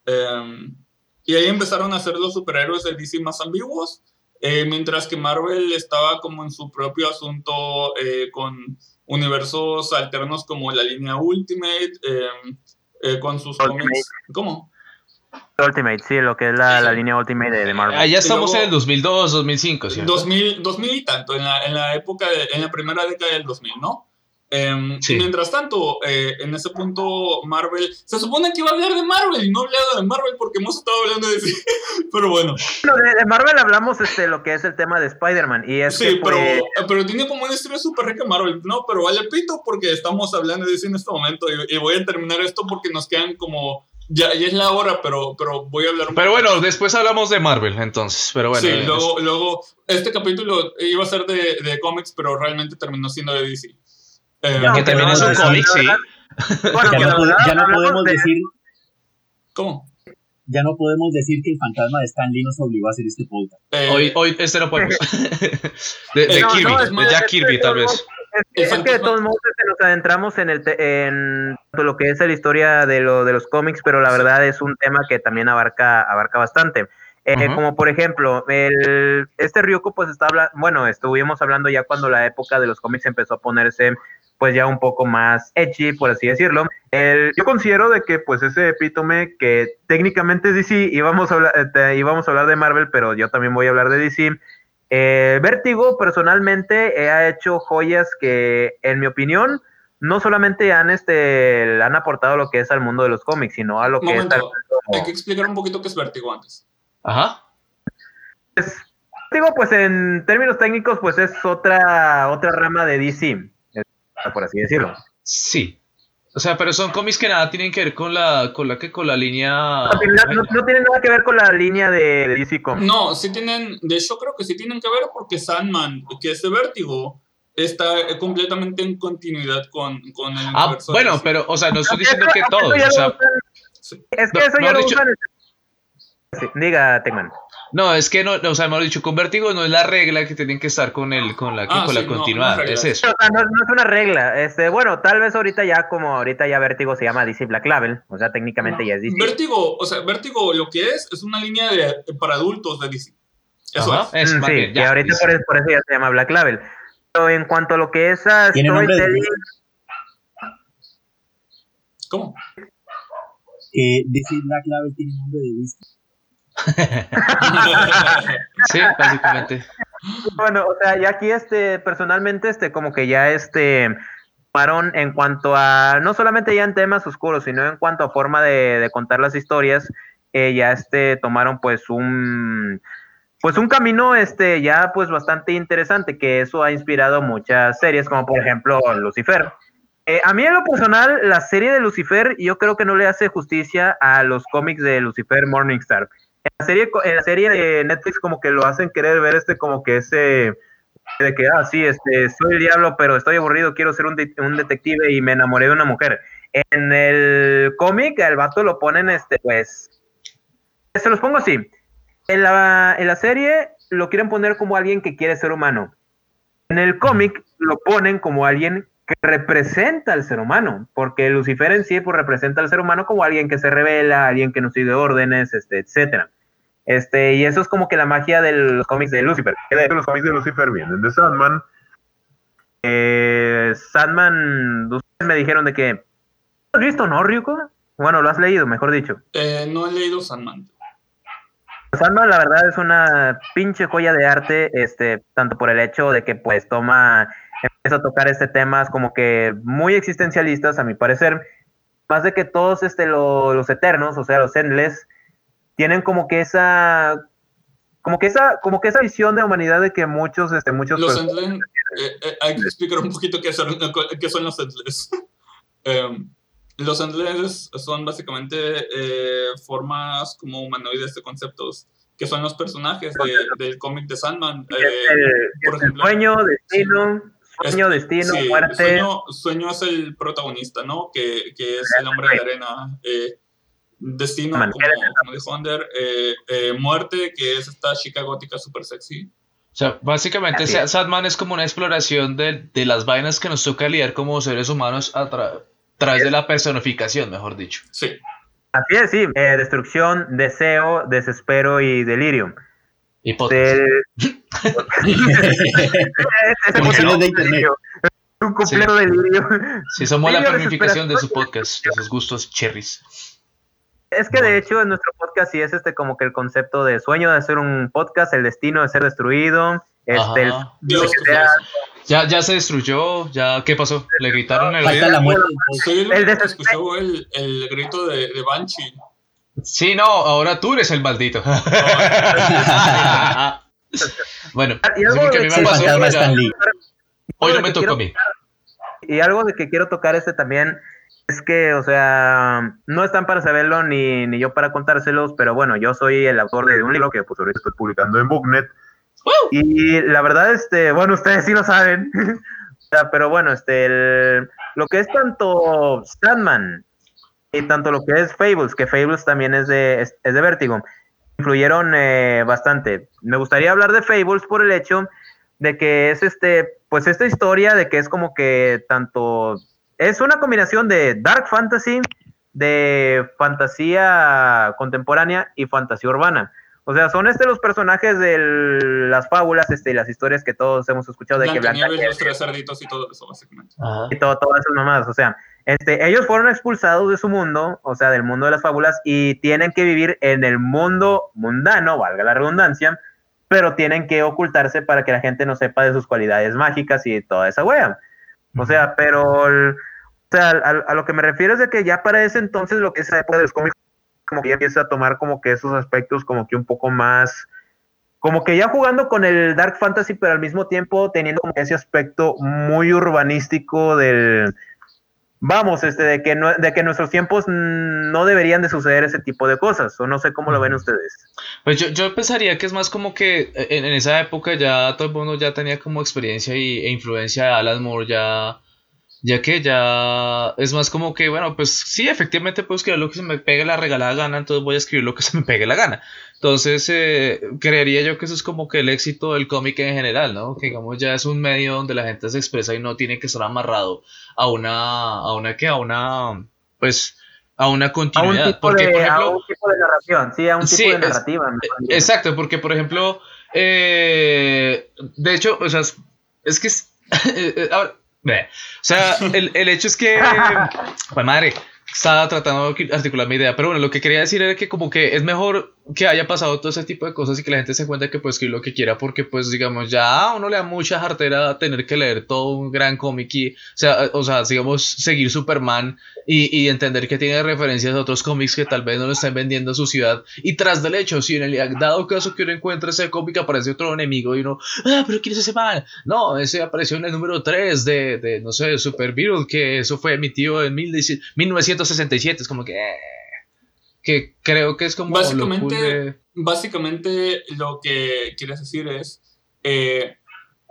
Em, y ahí empezaron a ser los superhéroes de DC más ambiguos eh, mientras que Marvel estaba como en su propio asunto eh, con universos alternos como la línea Ultimate, em, eh, con sus cómics. ¿Cómo? Ultimate, sí, lo que es la, línea Ultimate de, Marvel. Ah, ya estamos en el 2002, 2005, ¿cierto? 2000, 2000 y tanto, en la, en la época, en la primera década del 2000, ¿no? Em, mientras tanto, eh, en ese punto, Marvel. Se supone que iba a hablar de Marvel y no hablado de Marvel porque hemos estado hablando de sí. Pero bueno. de, Marvel hablamos este, lo que es el tema de Spider-Man. Y es sí, pero, pero tiene como una historia súper rica Marvel. No, pero vale pito porque estamos hablando de DC en este momento. Y, voy a terminar esto porque nos quedan como. Ya, ya es la hora, pero, pero voy a hablar un Pero bueno, después hablamos de Marvel, entonces. Pero bueno. Sí, luego, luego. Este capítulo iba a ser de, de cómics, pero realmente terminó siendo de DC. Eh, que también es un cómic, sí. ya, no, podemos decir. ¿Cómo? Ya no podemos decir que el fantasma de Stan Lee nos obligó a hacer este podcast. Eh, hoy, hoy, este no podemos. de, de Kirby, de Jack Kirby, tal vez. Es, que de todos modos este, nos adentramos en, el en lo que es la historia de, lo, de los cómics, pero la verdad es un tema que también abarca, abarca bastante. Eh, como por ejemplo, el, este Ryuko pues está hablando, bueno, estuvimos hablando ya cuando la época de los cómics empezó a ponerse pues ya un poco más edgy, por así decirlo. El, yo considero de que pues ese epítome que técnicamente es DC, íbamos a hablar, eh, íbamos a hablar de Marvel, pero yo también voy a hablar de DC. Eh, Vértigo personalmente ha hecho joyas que en mi opinión no solamente han este han aportado lo que es al mundo de los cómics, sino a lo que es Hay que explicar un poquito qué es Vértigo antes. Ajá. Pues, digo, pues en términos técnicos, pues es otra, otra rama de DC por así decirlo. Sí. O sea, pero son cómics que nada tienen que ver con la, con la que con la línea. No, tienen nada que ver con la línea de, DC Comics. No, sí tienen, de hecho creo que sí tienen que ver porque Sandman, que es de Vértigo, está completamente en continuidad con, con el Ah, bueno, pero, o sea, no estoy diciendo que todos. O sea, es que eso ya lo usan. Diga, Tegman. No, es que no, o sea, hemos dicho, con vértigo no es la regla que tienen que estar con el, con la, ah, con la continuidad, es eso. no, es una regla, este, bueno, tal vez ahorita ya, como ahorita ya vértigo se llama DC Black Label, o sea, técnicamente ya es DC. Vértigo, o sea, vértigo lo que es, es una línea de, para adultos de DC. Eso es. Mm, sí, y ahorita por, eso, por, eso, ya se llama Black Label. Pero en cuanto a lo que es a storytelling... ¿Cómo? Que DC Black Label tiene nombre de DC sí, básicamente. Bueno, o sea, ya aquí este, personalmente, este, como que ya este parón en cuanto a, no solamente ya en temas oscuros, sino en cuanto a forma de, contar las historias, eh, ya este, tomaron pues un, pues un camino este, ya pues bastante interesante, que eso ha inspirado muchas series, como por ejemplo Lucifer. Eh, a mí en lo personal, la serie de Lucifer, yo creo que no le hace justicia a los cómics de Lucifer Morningstar la serie, en la serie de Netflix como que lo hacen querer ver este como que ese de que, ah, sí, este, soy el diablo, pero estoy aburrido, quiero ser un, un detective y me enamoré de una mujer. En el cómic, el vato lo ponen, este, pues, se los pongo así. En la, en la serie lo quieren poner como alguien que quiere ser humano. En el cómic lo ponen como alguien que representa al ser humano, porque Lucifer en sí pues, representa al ser humano como alguien que se revela, alguien que no sigue órdenes, este, etcétera. Este, y eso es como que la magia de los cómics de Lucifer. Los cómics de Lucifer vienen de Sandman. Eh, Sandman, ustedes me dijeron de que... ¿Has visto, no, Ryuko? Bueno, lo has leído, mejor dicho. Eh, no he leído Sandman. Sandman, la verdad, es una pinche joya de arte, este, tanto por el hecho de que, pues, toma, empieza a tocar este temas como que muy existencialistas, a mi parecer, más de que todos este, los eternos, o sea, los endless, tienen como que esa como que esa como que esa visión de humanidad de que muchos este muchos los endless, eh, eh, hay que explicar un poquito qué son, qué son los endless em, los androides son básicamente eh, formas como humanoides de conceptos, que son los personajes de, del cómic de Sandman. Eh, el, por ejemplo, sueño, destino, sueño, destino, sí, muerte. Sueño, sueño, es el protagonista, ¿no? Que, que es el hombre de arena. Eh, destino, como, como, dijo Ander. Eh, muerte, que es esta chica gótica súper sexy. O sea, básicamente Sandman es como una exploración de, de, las vainas que nos toca lidiar como seres humanos a, tra través de la personificación, mejor dicho. Sí. Así es, sí. Eh, destrucción, deseo, desespero y delirio. Y podcast. de internet. Un completo sí. delirio. Sí, somos la personificación de su podcast, de sus gustos cherries. Es que de hecho en nuestro podcast sí es este como que el concepto de sueño de hacer un podcast, el destino de ser destruido, este, el, Dios, sea, ya, ya se destruyó, ya, ¿qué pasó? Le gritaron el Falta la muerte. Soy el, el que escuchó el, el grito de, de Banshee. Sí, no, ahora tú eres el maldito. bueno, y algo que me pasó, hoy no me tocó a mí. Y algo de que quiero tocar este también es que, o sea, no están para saberlo ni, ni yo para contárselos, pero bueno, yo soy el autor de un libro que pues ahorita estoy publicando. en Booknet. Y la verdad, este, bueno, ustedes sí lo saben. Pero bueno, este, el- lo que es tanto Sandman y tanto lo que es Fables, que Fables también es de, es, es de Vértigo, influyeron eh, bastante. Me gustaría hablar de Fables por el hecho de que es este, pues esta historia de que es como que tanto, es una combinación de Dark Fantasy, de fantasía contemporánea y fantasía urbana. O sea, son este los personajes de las fábulas, este, las historias que todos hemos escuchado de que los tres cerditos y todo eso, básicamente. Ajá. y todo, todas esas mamadas. O sea, este, ellos fueron expulsados de su mundo, o sea, del mundo de las fábulas, y tienen que vivir en el mundo mundano, valga la redundancia, pero tienen que ocultarse para que la gente no sepa de sus cualidades mágicas y toda esa wea. O sea, pero, el- o sea, a, a lo que me refiero es de que ya para ese entonces lo que es esa época de los cómics, como que ya empieza a tomar como que esos aspectos como que un poco más, como que ya jugando con el Dark Fantasy, pero al mismo tiempo teniendo como que ese aspecto muy urbanístico del, vamos, este, de que, no, de que en nuestros tiempos no deberían de suceder ese tipo de cosas, o no sé cómo lo ven ustedes. Pues yo, yo pensaría que es más como que en, en esa época ya todo el mundo ya tenía como experiencia y, e influencia de Alan Moore, ya, ya que ya es más como que, bueno, pues sí, efectivamente puedo escribir lo que se me pegue la regalada gana, entonces voy a escribir lo que se me pegue la gana. Entonces, eh, creería yo que eso es como que el éxito del cómic en general, ¿no? Que digamos ya es un medio donde la gente se expresa y no tiene que estar amarrado a una, a una, ¿qué? A una, pues, a una A un, continuidad. tipo Porque, de, por a ejemplo, un tipo de narración, sí, a un tipo Sí, de narrativa. Exacto, porque por ejemplo, eh, de hecho, o sea, es, que es, eh, eh, ahora, o sea, el, el hecho es que, pues madre, estaba tratando de articular mi idea, pero bueno, lo que quería decir era que como que es mejor que haya pasado todo ese tipo de cosas y que la gente se cuenta que puede escribir lo que quiera, porque pues digamos, ya a uno le da mucha jartera tener que leer todo un gran cómic y, o sea, o sea, digamos, seguir Superman y, y entender que tiene referencias a otros cómics que tal vez no lo están vendiendo a su ciudad. Y tras del hecho, si en el dado caso que uno encuentra ese cómic aparece otro enemigo y uno, ah, pero ¿quién es ese man? No, ese apareció en el número 3 de, de no sé, Super Beetle, que eso fue emitido en 19- 1967. Es como que, eh, que creo que es como lo Básicamente- cool de- Básicamente lo que quieres decir es eh,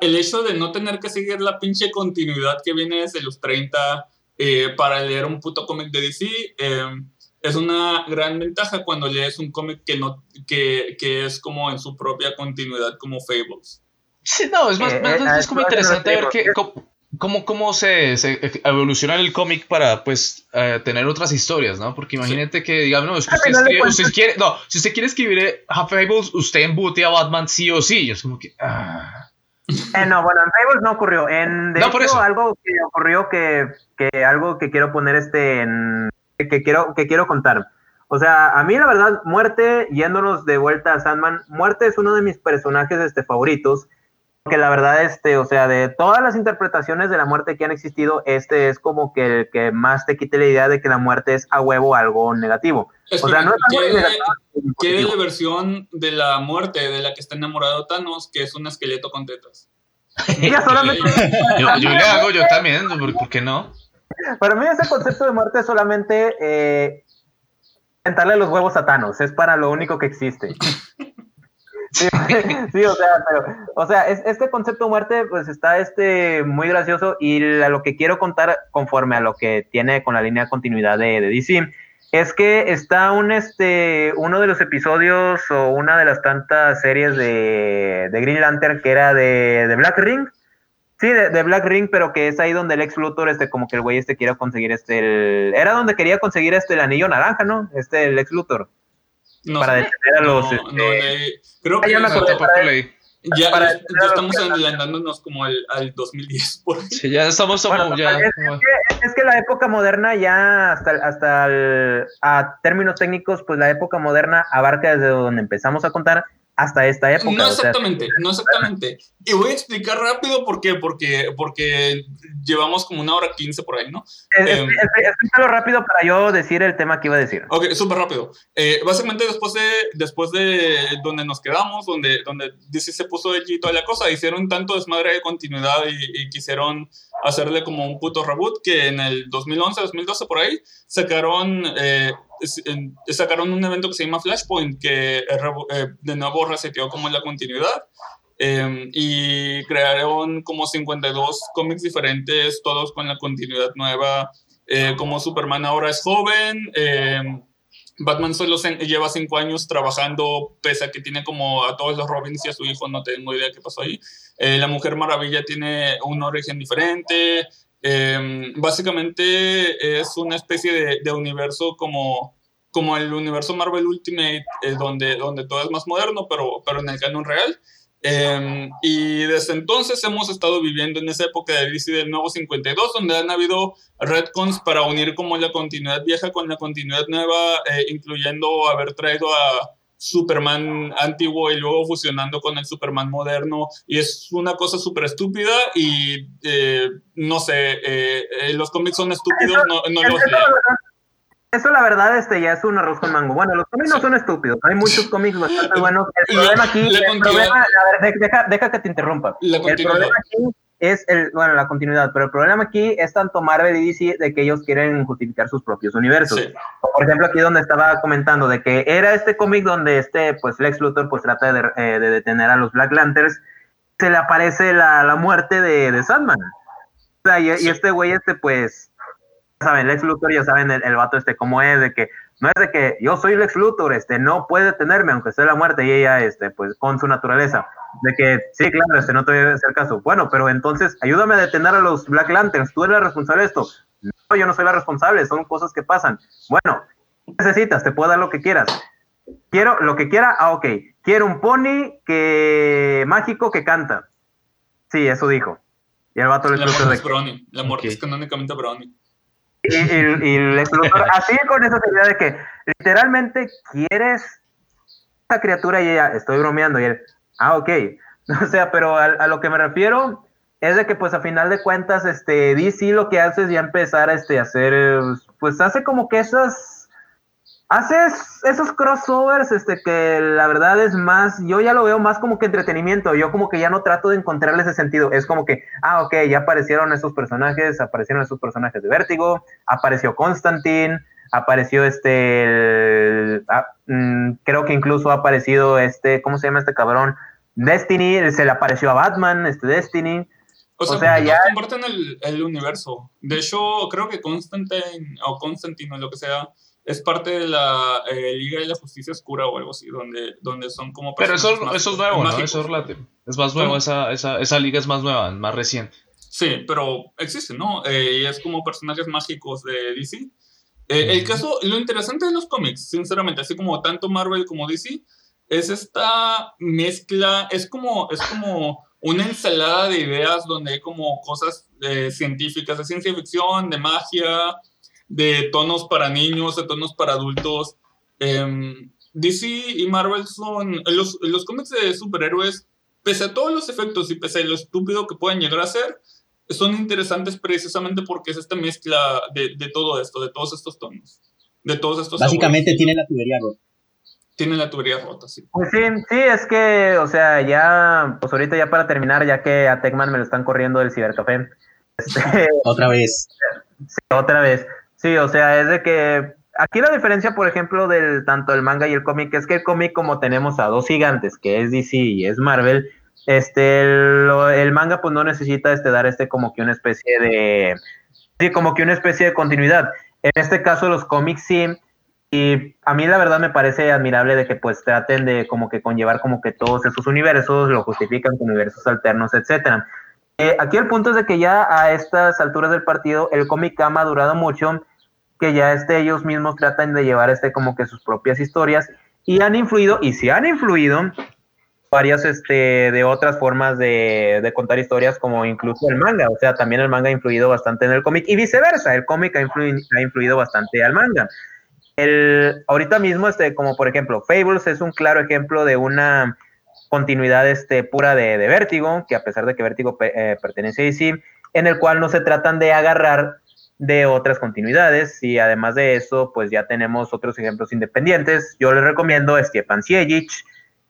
el hecho de no tener que seguir la pinche continuidad que viene desde los 30 eh, para leer un puto cómic de DC eh, es una gran ventaja cuando lees un cómic que, no, que, que es como en su propia continuidad como Fables. Sí, no, es más, Eh, más- eh, más- es como interesante ver que. Cómo, cómo, se, se evoluciona el cómic para, pues, eh, tener otras historias, ¿no? Porque imagínate que, digamos, no, es que Al usted, escribe- usted quiere, no, si usted quiere escribir eh, Half Fables, usted embute a Batman sí o sí. Y es como que, ah. Eh, no, bueno, en Fables no ocurrió. En, de No, por hecho, eso. algo que ocurrió que, que algo que quiero poner este en que, que quiero que quiero contar. O sea, a mí la verdad, Muerte, yéndonos de vuelta a Sandman, Muerte es uno de mis personajes este, favoritos. Que la verdad, este, o sea, de todas las interpretaciones de la muerte que han existido, este es como que el que más te quite la idea de que la muerte es a huevo algo negativo. O sea, no es algo ¿qué, negativo, es qué positivo. la versión de la muerte de la que está enamorado Thanos, que es un esqueleto con tetas? Ella solamente yo, yo le hago, yo también, ¿por, por qué no? Para mí ese concepto de muerte es solamente eh, los huevos a Thanos, es para lo único que existe. Sí, o sea, pero, o sea, este concepto de muerte, pues está este muy gracioso y lo que quiero contar conforme a lo que tiene con la línea de continuidad de, de, DC es que está un este uno de los episodios o una de las tantas series de, de Green Lantern que era de, de Black Ring. Sí, de, Black Ring, pero que es ahí donde el ex Luthor, este, como que el güey este quiere conseguir este, el, era donde quería conseguir este el anillo naranja, ¿no? Este, el ex Luthor. No, para detener a los. No, no, este, creo que ya, ya, ya, estamos adelantándonos como al, al 2010. Por Sí, ya estamos como ya. Es, que, es, que, la época moderna ya hasta, hasta el, a términos técnicos, pues la época moderna abarca desde donde empezamos a contar hasta esta época. No exactamente, no exactamente. Y voy a explicar rápido por qué, porque, porque llevamos como una hora quince por ahí, ¿no? Eh, um, explícalo rápido para yo decir el tema que iba a decir. Ok, súper rápido. Eh, básicamente después de, después de donde nos quedamos, donde, donde DC se puso de y toda la cosa, hicieron tanto desmadre de continuidad y, quisieron hacerle como un puto reboot que en el 2011, 2012 por ahí, sacaron... Eh, sacaron un evento que se llama Flashpoint, que eh, de nuevo reseteó como la continuidad. Em, y crearon como 52 cómics diferentes, todos con la continuidad nueva. Eh, como Superman ahora es joven, em, Batman solo lleva cinco años trabajando, pese a que tiene como a todos los Robins y a su hijo, no tengo idea qué pasó ahí. Eh, la Mujer Maravilla tiene un origen diferente. Em, básicamente es una especie de, de, universo como, como el universo Marvel Ultimate, eh, donde, donde todo es más moderno, pero, pero en el canon real. Em, y desde entonces hemos estado viviendo en esa época de DC del nuevo 52, donde han habido retcons para unir como la continuidad vieja con la continuidad nueva, eh, incluyendo haber traído a Superman antiguo y luego fusionando con el Superman moderno. Y es una cosa súper estúpida y eh, no sé, eh, los cómics son estúpidos, no, no los leo. Eso la verdad este ya es un arroz con mango. Bueno, los cómics no son estúpidos, hay muchos cómics bastante buenos. El problema aquí, el problema, a ver, deja, deja, que te interrumpa. el problema aquí es el, bueno, la continuidad, pero el problema aquí es tanto Marvel y DC de que ellos quieren justificar sus propios universos. Por ejemplo, aquí donde estaba comentando de que era este cómic donde este, pues Lex Luthor pues trata de, eh, de detener a los Black Lanterns, se le aparece la, la muerte de, de Sandman. O sea, y, y este güey este pues saben, Lex Luthor, ya saben el, vato este cómo es, de que no es de que yo soy Lex Luthor, este, no puede tenerme, aunque sea la muerte, y ella, este, pues, con su naturaleza, de que, sí, claro, este, no te voy a hacer caso. Bueno, pero entonces, ayúdame a detener a los Black Lanterns, tú eres la responsable de esto. No, yo no soy la responsable, son cosas que pasan. Bueno, necesitas? Te puedo dar lo que quieras. Quiero lo que quiera, ah, ok. Quiero un pony que mágico que canta. Sí, eso dijo. Y el vato le La muerte es Brownie. La muerte es canónicamente Brownie. Y, y, así con esa idea de que literalmente quieres esa criatura y ella, estoy bromeando, y él, ah, ok. O sea, pero a, lo que me refiero es de que pues a final de cuentas, este, DC lo que hace es ya empezar este, a hacer, pues hace como que esas haces esos crossovers, este, que la verdad es más, yo ya lo veo más como que entretenimiento, yo como que ya no trato de encontrarle ese sentido, es como que, ah, ok, ya aparecieron esos personajes, aparecieron esos personajes de Vértigo, apareció Constantine, apareció este, ah, mm, creo que incluso ha aparecido este, ¿cómo se llama este cabrón? Destiny, se le apareció a Batman, este Destiny. O sea, ya... comparten el, el universo. De hecho, creo que Constantine o Constantine o lo que sea, es parte de la eh, Liga de la Justicia Oscura o algo así, donde, donde son como... Pero eso, eso es nuevo, ¿no? Eso es relativo. Es más nuevo, esa, esa, esa, liga es más nueva, más reciente. Sí, pero existe, ¿no? Eh, y es como personajes mágicos de DC. Eh, el caso, lo interesante de los cómics, sinceramente, así como tanto Marvel como DC, es esta mezcla, es como, es como una ensalada de ideas donde hay como cosas científicas, de ciencia ficción, de magia, de tonos para niños, de tonos para adultos. Em, DC y Marvel son los, los cómics de superhéroes, pese a todos los efectos y pese a lo estúpido que pueden llegar a ser, son interesantes precisamente porque es esta mezcla de, de todo esto, de todos estos tonos, de todos estos. Básicamente tiene la tubería rota. Tiene la tubería rota, sí. Pues sí, sí, es que, o sea, ya, pues ahorita ya para terminar, ya que a Techman me lo están corriendo del cibercafé. Este, Otra vez. otra vez. Sí, o sea, es de que aquí la diferencia, por ejemplo, del tanto el manga y el cómic es que el cómic como tenemos a dos gigantes, que es DC y es Marvel, este el, manga pues no necesita este dar este como que una especie de sí, como que una especie de continuidad. En este caso los cómics sí y a mí la verdad me parece admirable de que pues traten de como que conllevar como que todos esos universos, lo justifican con universos alternos, etcétera. Eh, aquí el punto es de que ya a estas alturas del partido el cómic ha madurado mucho que ya este, ellos mismos tratan de llevar este como que sus propias historias y han influido, y si han influido varias este, de otras formas de, de, contar historias, como incluso el manga. O sea, también el manga ha influido bastante en el cómic y viceversa. El cómic ha, influido, ha influido bastante al manga. El, ahorita mismo, este, como por ejemplo, Fables es un claro ejemplo de una continuidad este, pura de, de Vértigo, que a pesar de que Vértigo eh, pertenece a DC, en el cual no se tratan de agarrar de otras continuidades y además de eso, pues ya tenemos otros ejemplos independientes. Yo les recomiendo a Stepan Siejic,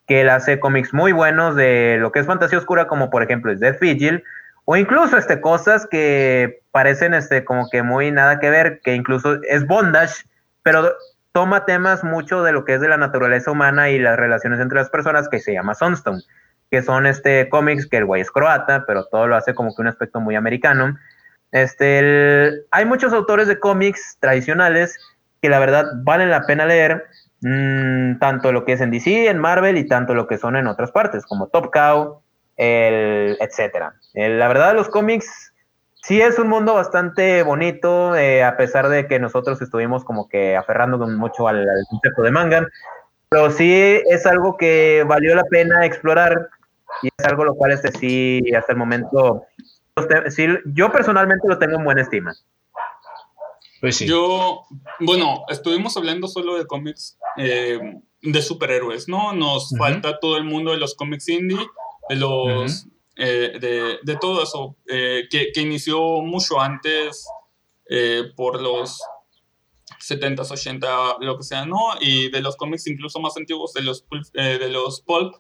que él hace cómics muy buenos de lo que es fantasía oscura, como por ejemplo es Death Vigil, o incluso este, cosas que parecen este, como que muy nada que ver, que incluso es bondage, pero toma temas mucho de lo que es de la naturaleza humana y las relaciones entre las personas, que se llama Sunstone, que son este cómics que el güey es croata, pero todo lo hace como que un aspecto muy americano este, hay muchos autores de cómics tradicionales que la verdad valen la pena leer, mm, tanto lo que es en DC, en Marvel y tanto lo que son en otras partes, como Top Cow, el, etcétera. la verdad, los cómics sí es un mundo bastante bonito, eh, a pesar de que nosotros estuvimos como que aferrándonos mucho al, al concepto de manga, pero sí es algo que valió la pena explorar y es algo lo cual este sí hasta el momento yo personalmente lo tengo en buena estima. Pues sí. Yo, bueno, estuvimos hablando solo de cómics eh, de superhéroes, ¿no? Nos falta todo el mundo de los cómics indie, de los, eh, de, de, todo eso, eh, que, que, inició mucho antes por los 70s, 80, lo que sea, ¿no? Y de los cómics incluso más antiguos, de los, de los pulp,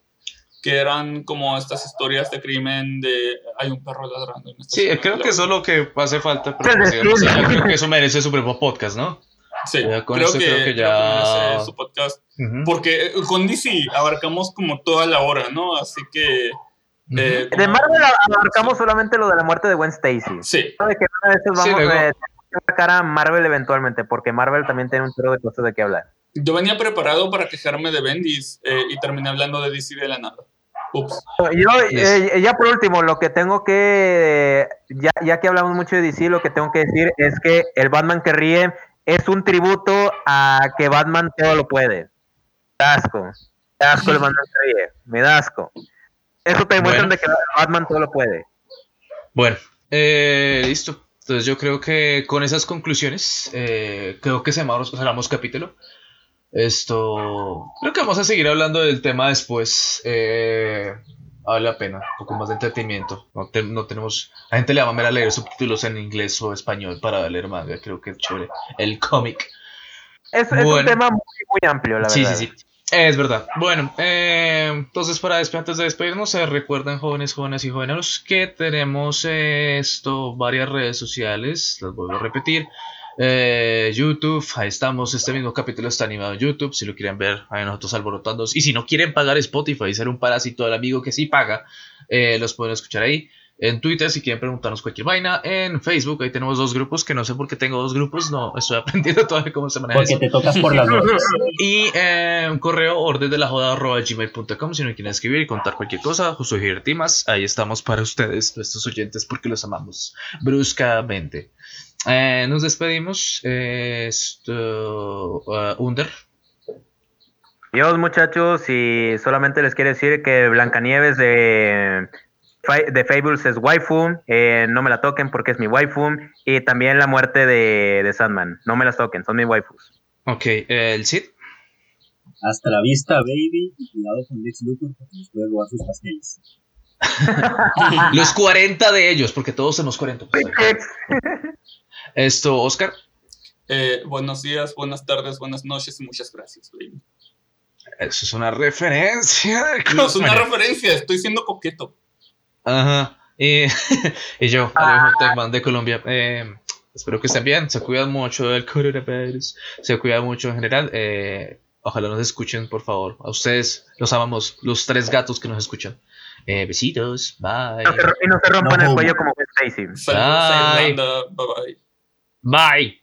que eran como estas historias de crimen de hay un perro ladrando. En sí, creo que eso es lo que hace falta. Pero creo que eso merece su propio podcast, ¿no? Sí, creo, que, creo, que, ya merece su podcast. Porque con DC abarcamos como toda la hora, ¿no? Así que... Eh, de Marvel abarcamos solamente lo de la muerte de Gwen Stacy. Sí. De que una vez vamos a sacar a Marvel eventualmente, porque Marvel también tiene un tiro de cosas de qué hablar. Yo venía preparado para quejarme de Bendis eh, y terminé hablando de DC de la nada. Ups. Yo, eh, ya por último, lo que tengo que, ya, ya que hablamos mucho de DC, lo que tengo que decir es que el Batman que ríe es un tributo a que Batman todo lo puede. Asco. Asco el Batman que ríe. Me da asco. Eso te demuestra de que Batman todo lo puede. Bueno, eh, listo. Entonces yo creo que con esas conclusiones, creo que cerramos, cerramos capítulo. Esto. Creo que vamos a seguir hablando del tema después. Eh, vale la pena. Un poco más de entretenimiento. No, tenemos. A gente le va a leer subtítulos en inglés o español para leer manga. Creo que es chévere. El cómic. Es, un tema muy, amplio, la verdad. Sí, sí, sí. Es verdad. Bueno, eh, entonces para antes de despedirnos, se recuerden jóvenes, jóvenes y jóvenes que tenemos esto, varias redes sociales, las vuelvo a repetir. Eh, YouTube, ahí estamos. Este mismo capítulo está animado en YouTube. Si lo quieren ver, ahí nosotros alborotando. Y si no quieren pagar Spotify ser un parásito del amigo que sí paga, eh, los pueden escuchar ahí. En Twitter, si quieren preguntarnos cualquier vaina. En Facebook, ahí tenemos dos grupos, que no sé por qué tengo dos grupos. No, estoy aprendiendo todavía cómo se maneja Porque te tocas por las dos. y eh, un correo orden de la joda gmail.com si no quieren escribir y contar cualquier cosa, justo más. Ahí estamos para ustedes, nuestros oyentes, porque los amamos bruscamente. Eh, nos despedimos. esto, uh, Under. Dios, muchachos, y solamente les quiero decir que Blancanieves de, de Fables es waifu. Eh, no me la toquen porque es mi waifu. Y también la muerte de, de Sandman. No me las toquen, son mis waifus. Ok, ¿el Cid? Hasta la vista, baby. Y cuidado con Lex Luthor porque nos puede robar sus pasteles. los 40 de ellos, porque todos somos 40. Esto, Oscar. Eh, buenos días, buenas tardes, buenas noches y muchas gracias, baby. Eso es una referencia. No es una referencia, estoy siendo coqueto. Ajá. Y, y yo, Alejo Techman de Colombia. Eh, espero que estén bien, se cuidan mucho del coronavirus, se cuidan mucho en general. Eh, ojalá nos escuchen, por favor. A ustedes los amamos, los tres gatos que nos escuchan. Eh, besitos, bye. No se ro- y no se rompan No, el cuello como Stacy. Bye. Bye bye. Bye.